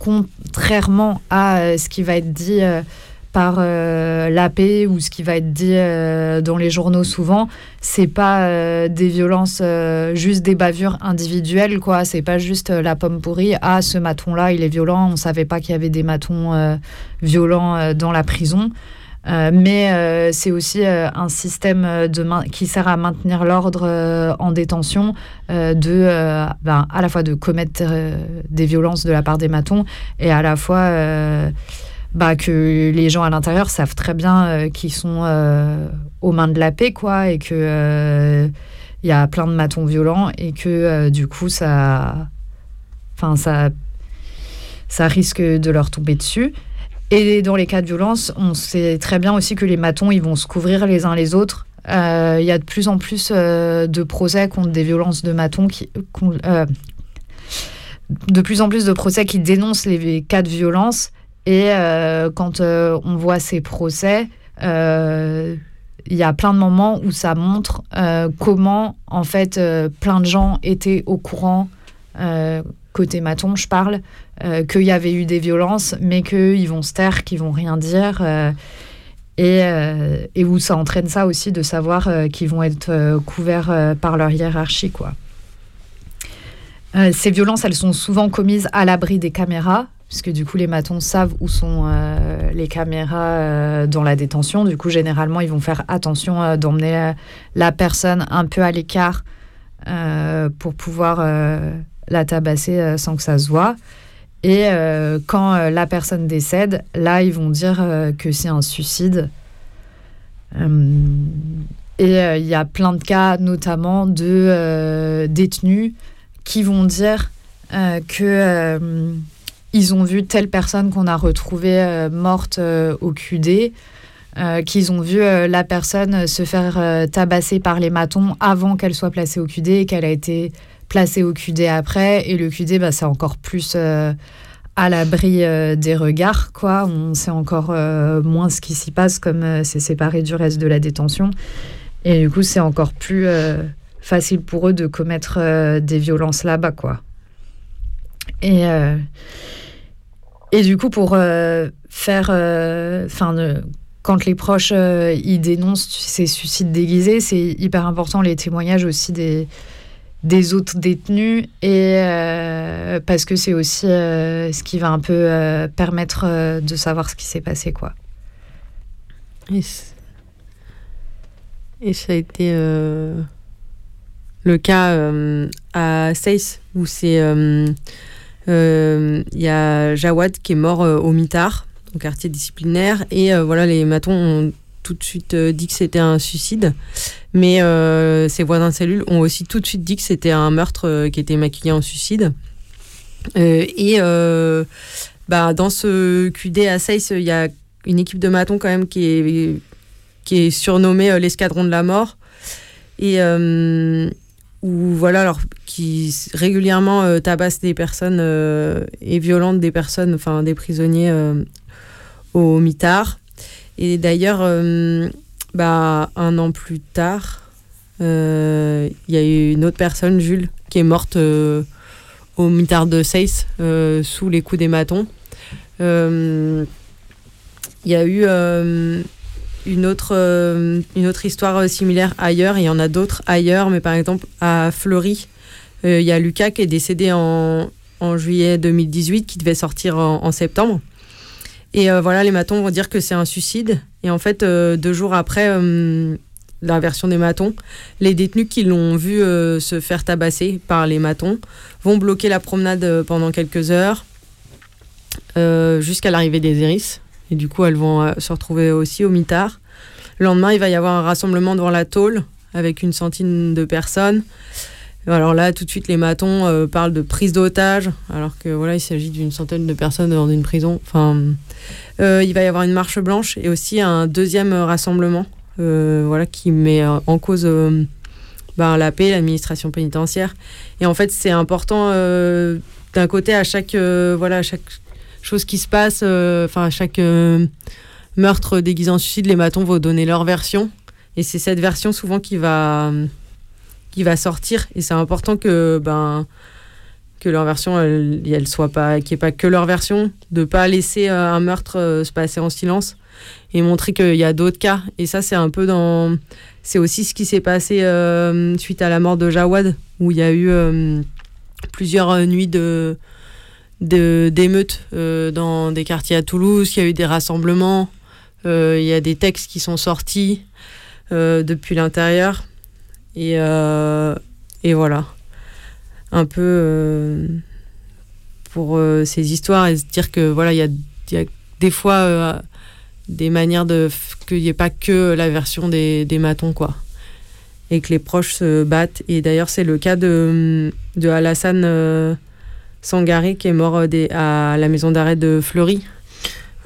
contrairement à euh, ce qui va être dit euh, par euh, l'AP ou ce qui va être dit euh, dans les journaux souvent, c'est pas euh, des violences, euh, juste des bavures individuelles, quoi. C'est pas juste la pomme pourrie. Ah, ce maton-là, il est violent. On savait pas qu'il y avait des matons violents dans la prison. Mais c'est aussi un système qui sert à maintenir l'ordre en détention, de, ben, à la fois de commettre des violences de la part des matons et à la fois bah, que les gens à l'intérieur savent très bien euh, qu'ils sont euh, aux mains de la paix, quoi, et que euh, il y a plein de matons violents et que euh, du coup ça, enfin ça, ça risque de leur tomber dessus. Et dans les cas de violence, on sait très bien aussi que les matons, ils vont se couvrir les uns les autres. Euh, Il y a de plus en plus euh, de procès contre des violences de matons qui, euh, de plus en plus de procès qui dénoncent les cas de violence. Et euh, quand euh, on voit ces procès, euh, il y a plein de moments où ça montre comment, en fait, plein de gens étaient au courant, côté maton, je parle, qu'il y avait eu des violences, mais qu'ils vont se taire, qu'ils vont rien dire. et, où ça entraîne ça aussi de savoir qu'ils vont être couverts par leur hiérarchie, ces violences, elles sont souvent commises à l'abri des caméras, puisque du coup, les matons savent où sont euh, les caméras euh, dans la détention. Du coup, généralement, ils vont faire attention euh, d'emmener la, la personne un peu à l'écart pour pouvoir la tabasser sans que ça se voit. Et quand la personne décède, là, ils vont dire que c'est un suicide. Et il y a plein de cas, notamment de détenus qui vont dire que ils ont vu telle personne qu'on a retrouvée euh, morte euh, au QD, euh, qu'ils ont vu la personne se faire tabasser par les matons avant qu'elle soit placée au QD et qu'elle a été placée au QD après. Et le QD, bah, c'est encore plus à l'abri des regards, quoi. On sait encore moins ce qui s'y passe, comme c'est séparé du reste de la détention. Et du coup, c'est encore plus facile pour eux de commettre des violences là-bas, quoi. Et, et du coup, pour euh, faire. Enfin, quand les proches euh, ils dénoncent ces suicides déguisés, c'est hyper important les témoignages aussi des, des autres détenus et euh, parce que c'est aussi euh, ce qui va un peu euh, permettre euh, de savoir ce qui s'est passé quoi. Et, et ça a été euh, le cas euh, à Stace où c'est euh, euh, il y a Jawad qui est mort euh, au mitard, au quartier disciplinaire, et euh, voilà les matons ont tout de suite euh, dit que c'était un suicide, mais euh, ses voisins de cellule ont aussi tout de suite dit que c'était un meurtre euh, qui était maquillé en suicide. Euh, et euh, bah, dans ce QD à Seyss, il y a une équipe de matons quand même qui est, qui est surnommée euh, l'escadron de la mort. Euh, où, voilà, alors, qui régulièrement euh, tabasse des personnes euh, et violente des personnes, enfin des prisonniers euh, au mitard. Et d'ailleurs, euh, bah, un an plus tard, il y a eu une autre personne, Jules, qui est morte au mitard de euh, sous les coups des matons. Il y a eu une autre, euh, une autre histoire euh, similaire ailleurs. Il y en a d'autres ailleurs, mais par exemple à Fleury, euh, il y a Lucas qui est décédé en, en juillet 2018, qui devait sortir en, septembre. Et voilà, les matons vont dire que c'est un suicide. Et en fait, deux jours après la version des matons, les détenus qui l'ont vu se faire tabasser par les matons vont bloquer la promenade pendant quelques heures jusqu'à l'arrivée des Iris. Et du coup, elles vont euh, se retrouver aussi au mitard. Le lendemain, il va y avoir un rassemblement devant la tôle avec une centaine de personnes. Alors là, tout de suite, les matons euh, parlent de prise d'otage, alors que voilà, il s'agit d'une centaine de personnes dans une prison. Enfin, euh, il va y avoir une marche blanche et aussi un deuxième rassemblement, voilà, qui met en cause ben, la paix, l'administration pénitentiaire. Et en fait, c'est important d'un côté à chaque, voilà, à chaque chose qui se passe, euh, enfin à chaque euh, meurtre déguisé en suicide, les matons vont donner leur version. Et c'est cette version souvent qui va, qui va sortir. Et c'est important que, ben, que leur version, elle, soit pas, qu'il n'y ait pas que leur version, de pas laisser euh, un meurtre se passer en silence et montrer qu'il y a d'autres cas. Et ça, c'est un peu dans, c'est aussi ce qui s'est passé suite à la mort de Jawad, où il y a eu plusieurs nuits de- d'émeutes euh, dans des quartiers à Toulouse, il y a eu des rassemblements, euh, il y a des textes qui sont sortis euh, depuis l'intérieur. Et, et voilà. Un peu pour ces histoires et se dire que voilà, il y a, y a des fois des manières de qu'il n'y ait pas que la version des, des matons, quoi. Et que les proches se battent. Et d'ailleurs, c'est le cas de, de Alassane Sangaré qui est mort euh, à la maison d'arrêt de Fleury.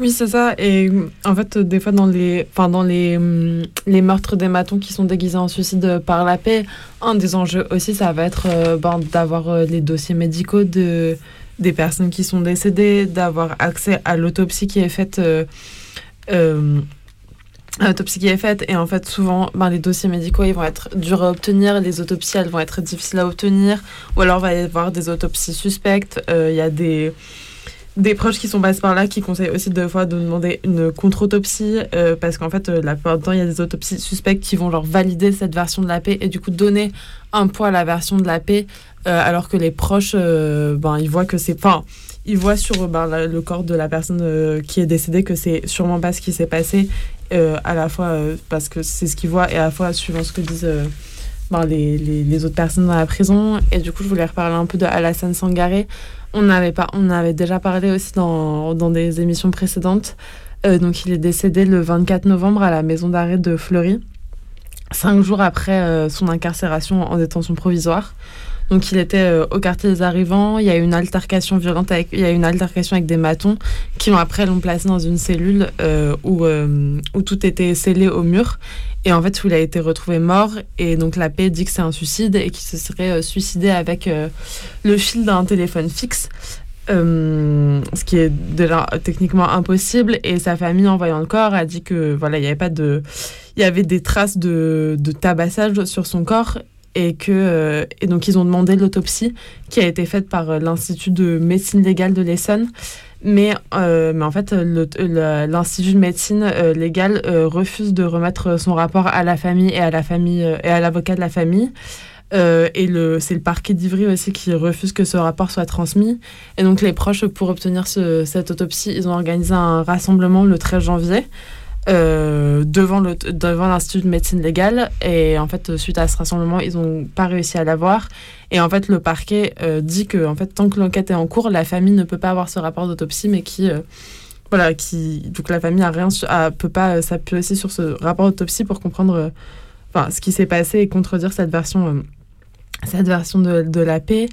Oui, c'est ça. Et en fait, des fois, dans les, enfin, dans les, hum, les meurtres des matons qui sont déguisés en suicide par la paix, un des enjeux aussi, ça va être euh, ben, d'avoir euh, les dossiers médicaux de, des personnes qui sont décédées, d'avoir accès à l'autopsie qui est faite. À l'autopsie qui est faite et en fait souvent ben, les dossiers médicaux ils vont être durs à obtenir les autopsies elles vont être difficiles à obtenir ou alors il va y avoir des autopsies suspectes. Euh, il y a des des proches qui sont passés par là qui conseillent aussi deux fois de demander une contre-autopsie euh, parce qu'en fait euh, la plupart du temps il y a des autopsies suspectes qui vont genre valider cette version de la paix et du coup donner un poids à la version de la paix euh, alors que les proches euh, ben ils voient que c'est pas ils voient sur ben, le corps de la personne euh, qui est décédée que c'est sûrement pas ce qui s'est passé euh, à la fois euh, parce que c'est ce qu'ils voient et à la fois suivant ce que disent ben, les, autres personnes dans la prison. Et du coup je voulais reparler un peu de Alassane Sangaré. On avait pas on avait déjà parlé aussi dans, des émissions précédentes. Donc il est décédé le 24 novembre à la maison d'arrêt de Fleury cinq jours après son incarcération en détention provisoire donc il était euh, au quartier des arrivants, il y a eu une altercation violente avec il y a eu une altercation avec des matons qui l'ont après l'ont placé dans une cellule euh, où euh, où tout était scellé au mur. Et en fait où il a été retrouvé mort. Et donc la paix dit que c'est un suicide et qu'il se serait suicidé avec le fil d'un téléphone fixe. Ce qui est déjà techniquement impossible. Et sa famille en voyant le corps a dit que voilà il y avait pas de il y avait des traces de, de tabassage sur son corps et que euh, et donc ils ont demandé l'autopsie qui a été faite par euh, l'institut de médecine légale de l'Essonne. Mais euh, mais en fait l'institut de médecine légale refuse de remettre son rapport à la famille et à la famille et à l'avocat de la famille. Et c'est le parquet d'Ivry aussi qui refuse que ce rapport soit transmis. Et donc les proches pour obtenir ce- cette autopsie ils ont organisé un rassemblement le 13 janvier euh, devant l'institut de médecine légale. Et en fait suite à ce rassemblement ils ont pas réussi à l'avoir. Et en fait le parquet euh, dit que en fait tant que l'enquête est en cours la famille ne peut pas avoir ce rapport d'autopsie mais qui euh, voilà qui donc la famille a, peut pas euh, s'appuyer aussi sur ce rapport d'autopsie pour comprendre enfin ce qui s'est passé et contredire cette version cette version de, de la paix.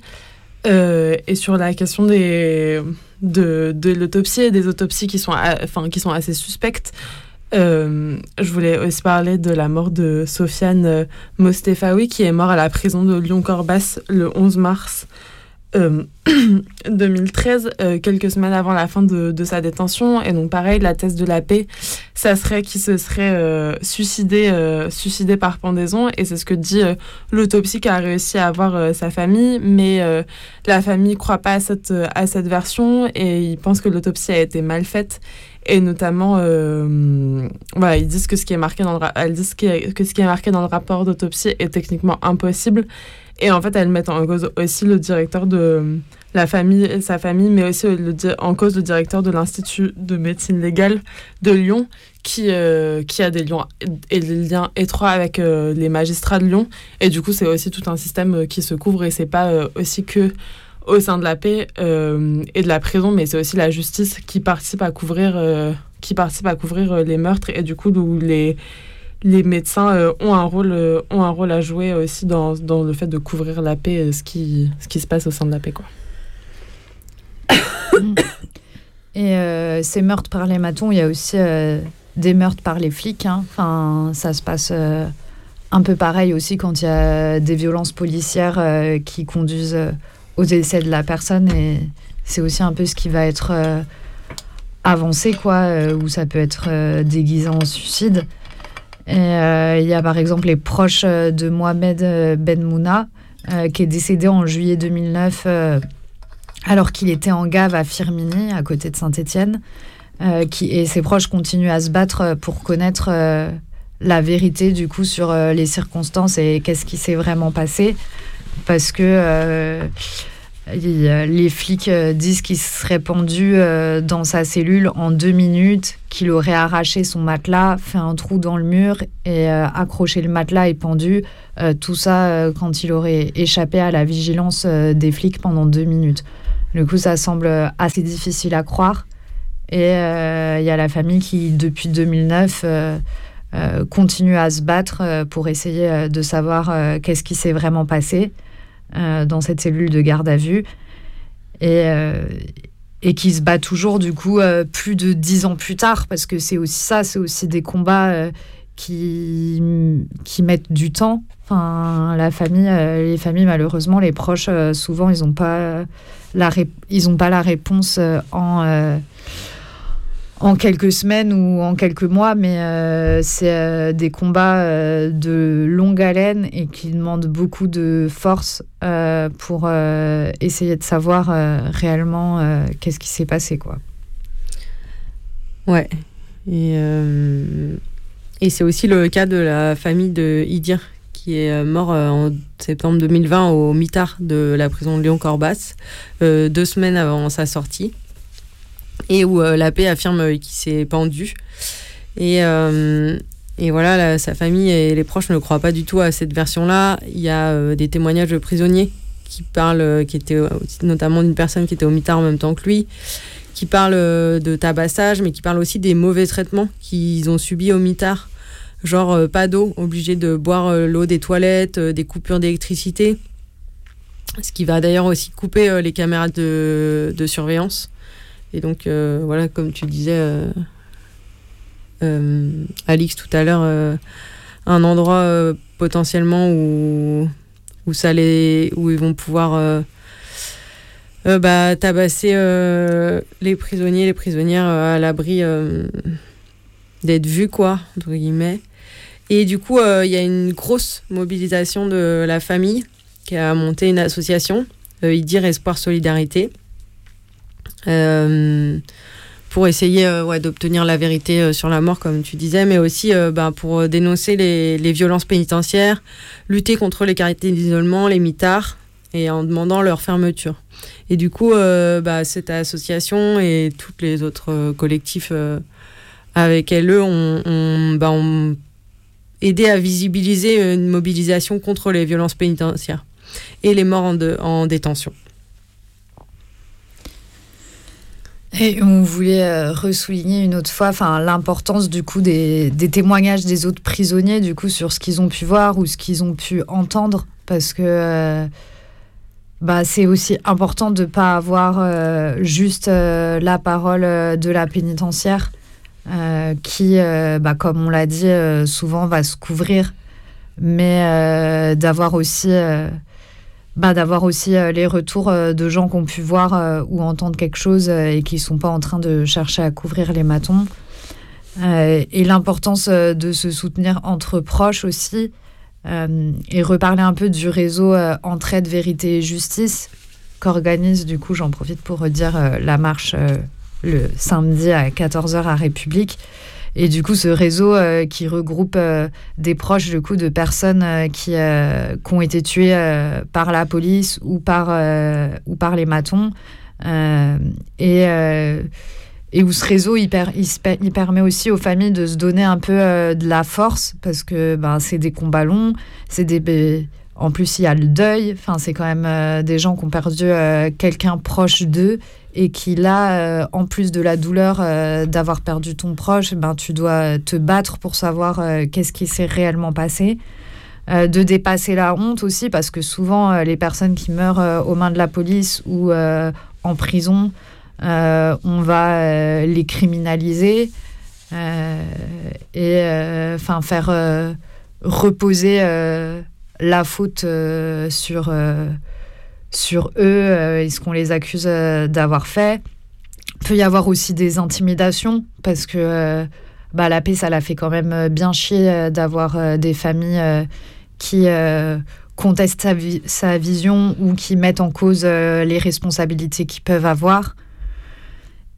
Et sur la question des de, de l'autopsie et des autopsies qui sont enfin qui sont assez suspectes euh, je voulais aussi parler de la mort de Sofiane euh, Mostefaoui qui est mort à la prison de Lyon-Corbas le 11 mars euh, (clears throat) 2013, euh, quelques semaines avant la fin de, sa détention. Et donc, pareil, la thèse de la paix, ça serait qu'il se serait suicidé, suicidé par pendaison. Et c'est ce que dit l'autopsie qui a réussi à avoir sa famille. Mais la famille ne croit pas à cette, à cette version et il pense que l'autopsie a été mal faite. Et notamment, voilà, ils disent que ce qui est marqué dans le, elles disent que, ce qui est marqué dans le rapport d'autopsie est techniquement impossible. Et en fait, elles mettent en cause aussi le directeur de la famille et sa famille, mais aussi le, en cause le directeur de l'Institut de médecine légale de Lyon, qui, euh, qui a des liens, et des liens étroits avec euh, les magistrats de Lyon. Et du coup, c'est aussi tout un système euh, qui se couvre et c'est pas euh, aussi que au sein de la paix euh, et de la prison, mais c'est aussi la justice qui participe à couvrir, qui participe à couvrir les meurtres et du coup, où les les médecins euh, ont, un rôle, euh, ont un rôle à jouer aussi dans, dans, le fait de couvrir la paix, euh, ce qui, ce qui se passe au sein de la paix. Quoi. (coughs) Et euh, ces meurtres par les matons, il y a aussi euh, des meurtres par les flics. Hein. Enfin, ça se passe euh, un peu pareil aussi quand il y a des violences policières qui conduisent au décès de la personne. Et c'est aussi un peu ce qui va être avancé, quoi, où ça peut être déguisé en suicide. Euh, il y a par exemple les proches de Mohamed Ben Mouna, euh, qui est décédé en juillet 2009 euh, alors qu'il était en gave à Firminy, à côté de Saint-Étienne. et ses proches continuent à se battre pour connaître la vérité du coup sur les circonstances et qu'est-ce qui s'est vraiment passé. Parce que les flics disent qu'il serait pendu dans sa cellule en deux minutes, qu'il aurait arraché son matelas, fait un trou dans le mur et accroché le matelas et pendu. tout ça quand il aurait échappé à la vigilance des flics pendant deux minutes. Du coup, ça semble assez difficile à croire. Et il y a la famille qui, depuis 2009, continue à se battre pour essayer de savoir qu'est-ce qui s'est vraiment passé euh, dans cette cellule de garde à vue et, euh, et qui se bat toujours du coup euh, plus de dix ans plus tard parce que c'est aussi ça, c'est aussi des combats qui, qui mettent du temps. Enfin, la famille, les familles malheureusement, les proches souvent ils n'ont pas pas la réponse en en quelques semaines ou en quelques mois, mais euh, c'est euh, des combats euh, de longue haleine et qui demandent beaucoup de force pour essayer de savoir réellement qu'est-ce qui s'est passé. Quoi. Ouais. Et, et c'est aussi le cas de la famille de Idir, qui est mort en septembre 2020 au mitard de la prison de Lyon-Corbas, deux semaines avant sa sortie et où euh, la paix affirme qu'il s'est pendu. Et, euh, et voilà, sa famille et les proches ne croient pas du tout à cette version-là. Il y a euh, des témoignages de prisonniers qui parlent, qui étaient notamment d'une personne qui était au mitard en même temps que lui, qui parlent de tabassage, mais qui parlent aussi des mauvais traitements qu'ils ont subis au mitard. Genre pas d'eau, obligé de boire l'eau des toilettes, des coupures d'électricité. Ce qui va d'ailleurs aussi couper les caméras de surveillance. Et donc, euh, voilà, comme tu disais, euh, euh, Alix, tout à l'heure, un endroit potentiellement où, où, ça les, où ils vont pouvoir bah, tabasser les prisonniers, les prisonnières à l'abri d'être vus, quoi, entre guillemets. Et du coup, il y a une grosse mobilisation de la famille qui a monté une association, IDIR Espoir Solidarité, pour essayer euh, d'obtenir la vérité euh, sur la mort, comme tu disais, mais aussi bah, pour dénoncer les, violences pénitentiaires, lutter contre les qualités d'isolement, les mitards, et en demandant leur fermeture. Et du coup, bah, cette association et tous les autres collectifs avec LE ont, ont, bah, ont aidé à visibiliser une mobilisation contre les violences pénitentiaires et les morts en détention. Et on voulait euh, ressouligner une autre fois l'importance du coup des, témoignages des autres prisonniers du coup sur ce qu'ils ont pu voir ou ce qu'ils ont pu entendre. Parce que euh, bah, c'est aussi important de ne pas avoir euh, juste euh, la parole de la pénitentiaire qui, bah, comme on l'a dit, souvent va se couvrir. Mais d'avoir aussi bah, d'avoir aussi euh, les retours euh, de gens qui ont pu voir euh, ou entendre quelque chose et qui sont pas en train de chercher à couvrir les matons. Et l'importance de se soutenir entre proches aussi. et reparler un peu du réseau Entraide, Vérité et Justice qu'organise, du coup, j'en profite pour redire la marche le samedi à 14h à République. Et du coup, ce réseau euh, qui regroupe euh, des proches du coup, de personnes euh, qui, qui ont été tuées par la police ou par, ou par les matons. Et, et où ce réseau, il, il permet aussi aux familles de se donner un peu de la force parce que ben, c'est des combats longs, c'est des... En plus, il y a le deuil. Enfin, c'est quand même des gens qui ont perdu quelqu'un proche d'eux et qui là, euh, en plus de la douleur euh, d'avoir perdu ton proche, ben, tu dois te battre pour savoir euh, qu'est-ce qui s'est réellement passé. De dépasser la honte aussi, parce que souvent, les personnes qui meurent aux mains de la police ou en prison, on va les criminaliser et enfin faire reposer la faute sur, sur eux euh, et ce qu'on les accuse euh, d'avoir fait. Il peut y avoir aussi des intimidations parce que euh, bah, la paix, ça l'a fait quand même bien chier d'avoir des familles qui contestent sa, vi- sa vision ou qui mettent en cause les responsabilités qu'ils peuvent avoir.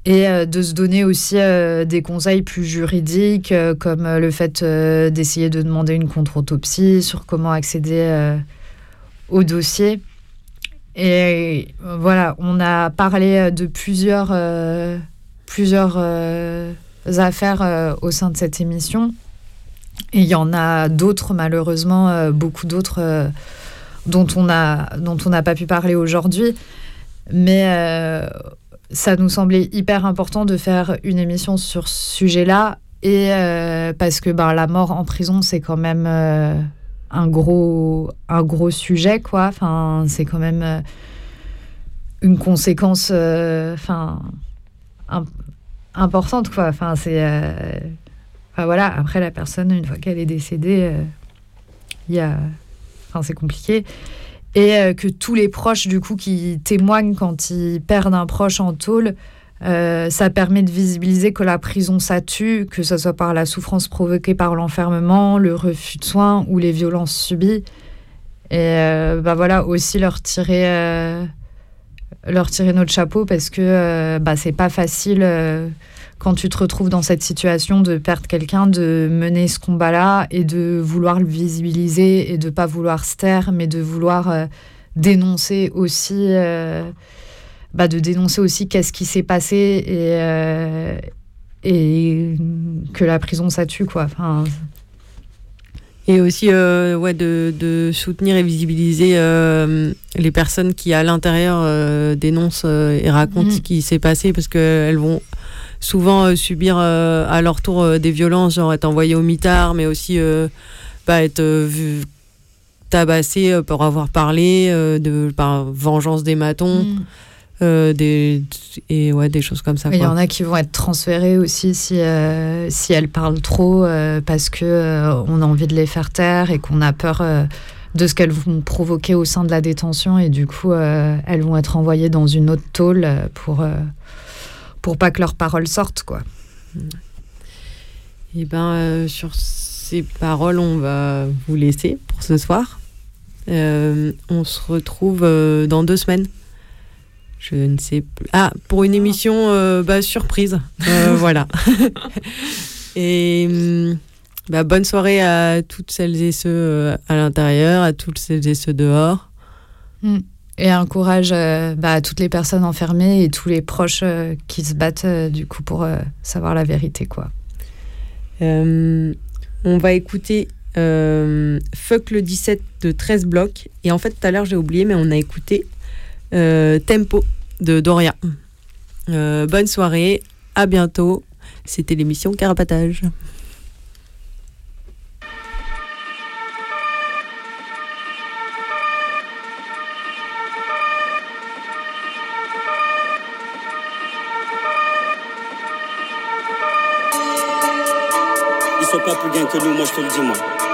Et de se donner aussi des conseils plus juridiques, comme le fait d'essayer de demander une contre-autopsie sur comment accéder au dossier. Et voilà, on a parlé euh, de plusieurs, euh, plusieurs euh, affaires au sein de cette émission. Et il y en a d'autres, malheureusement, beaucoup d'autres dont on dont on n'a pas pu parler aujourd'hui. Mais ça nous semblait hyper important de faire une émission sur ce sujet-là. Et parce que ben, la mort en prison, c'est quand même un, gros, un gros sujet, quoi. Enfin, c'est quand même euh, une conséquence euh, enfin, im- importante, quoi. Enfin, c'est. euh, enfin, voilà, après, la personne, une fois qu'elle est décédée, il y a. Enfin, c'est compliqué et que tous les proches du coup qui témoignent quand ils perdent un proche en tôle, euh, ça permet de visibiliser que la prison ça tue, que ce soit par la souffrance provoquée par l'enfermement, le refus de soins ou les violences subies. Et euh, bah voilà aussi leur tirer euh, leur tirer notre chapeau parce que bah, c'est pas facile quand tu te retrouves dans cette situation de perdre quelqu'un, de mener ce combat-là et de vouloir le visibiliser et de pas vouloir se taire, mais de vouloir dénoncer aussi, bah, de dénoncer aussi qu'est-ce qui s'est passé et, euh, et que la prison ça tue quoi. Enfin, Et aussi euh, ouais, de, de soutenir et visibiliser euh, les personnes qui, à l'intérieur, euh, dénoncent et racontent Mm. ce qui s'est passé parce qu'elles vont souvent subir à leur tour des violences, genre être envoyées au mitard, mais aussi bah, être tabassées pour avoir parlé, de, par vengeance des matons, Mm. Euh, des, et ouais, des choses comme ça. Il y en a qui vont être transférés aussi si, euh, si elles parlent trop euh, parce euh, on a envie de les faire taire et qu'on a peur de ce qu'elles vont provoquer au sein de la détention et du coup elles vont être envoyées dans une autre tôle pour pour pas que leurs paroles sortent quoi. Et ben euh, sur ces paroles, on va vous laisser pour ce soir. On se retrouve dans deux semaines. Je ne sais plus. Ah, pour une émission euh, bah, surprise. Euh, (laughs) voilà. (laughs) et hum, bah, bonne soirée à toutes celles et ceux euh, à l'intérieur, à toutes celles et ceux dehors. Mm. Et un courage euh, bah, à toutes les personnes enfermées et tous les proches qui se battent du coup pour savoir la vérité quoi. Euh, on va écouter Fuck le 17 de 13 blocs. Et en fait, tout à l'heure, j'ai oublié, mais on a écouté Tempo de Doria. Euh, bonne soirée, à bientôt. C'était l'émission Carapatage. Ils sont pas plus gains que nous, moi je te le dis, moi.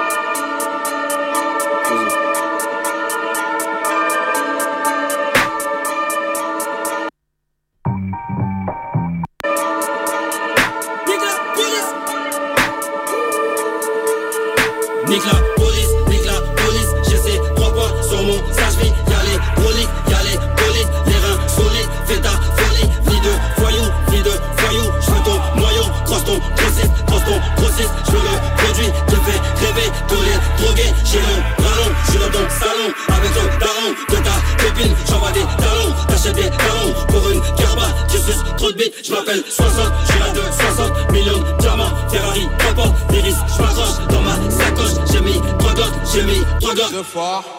far.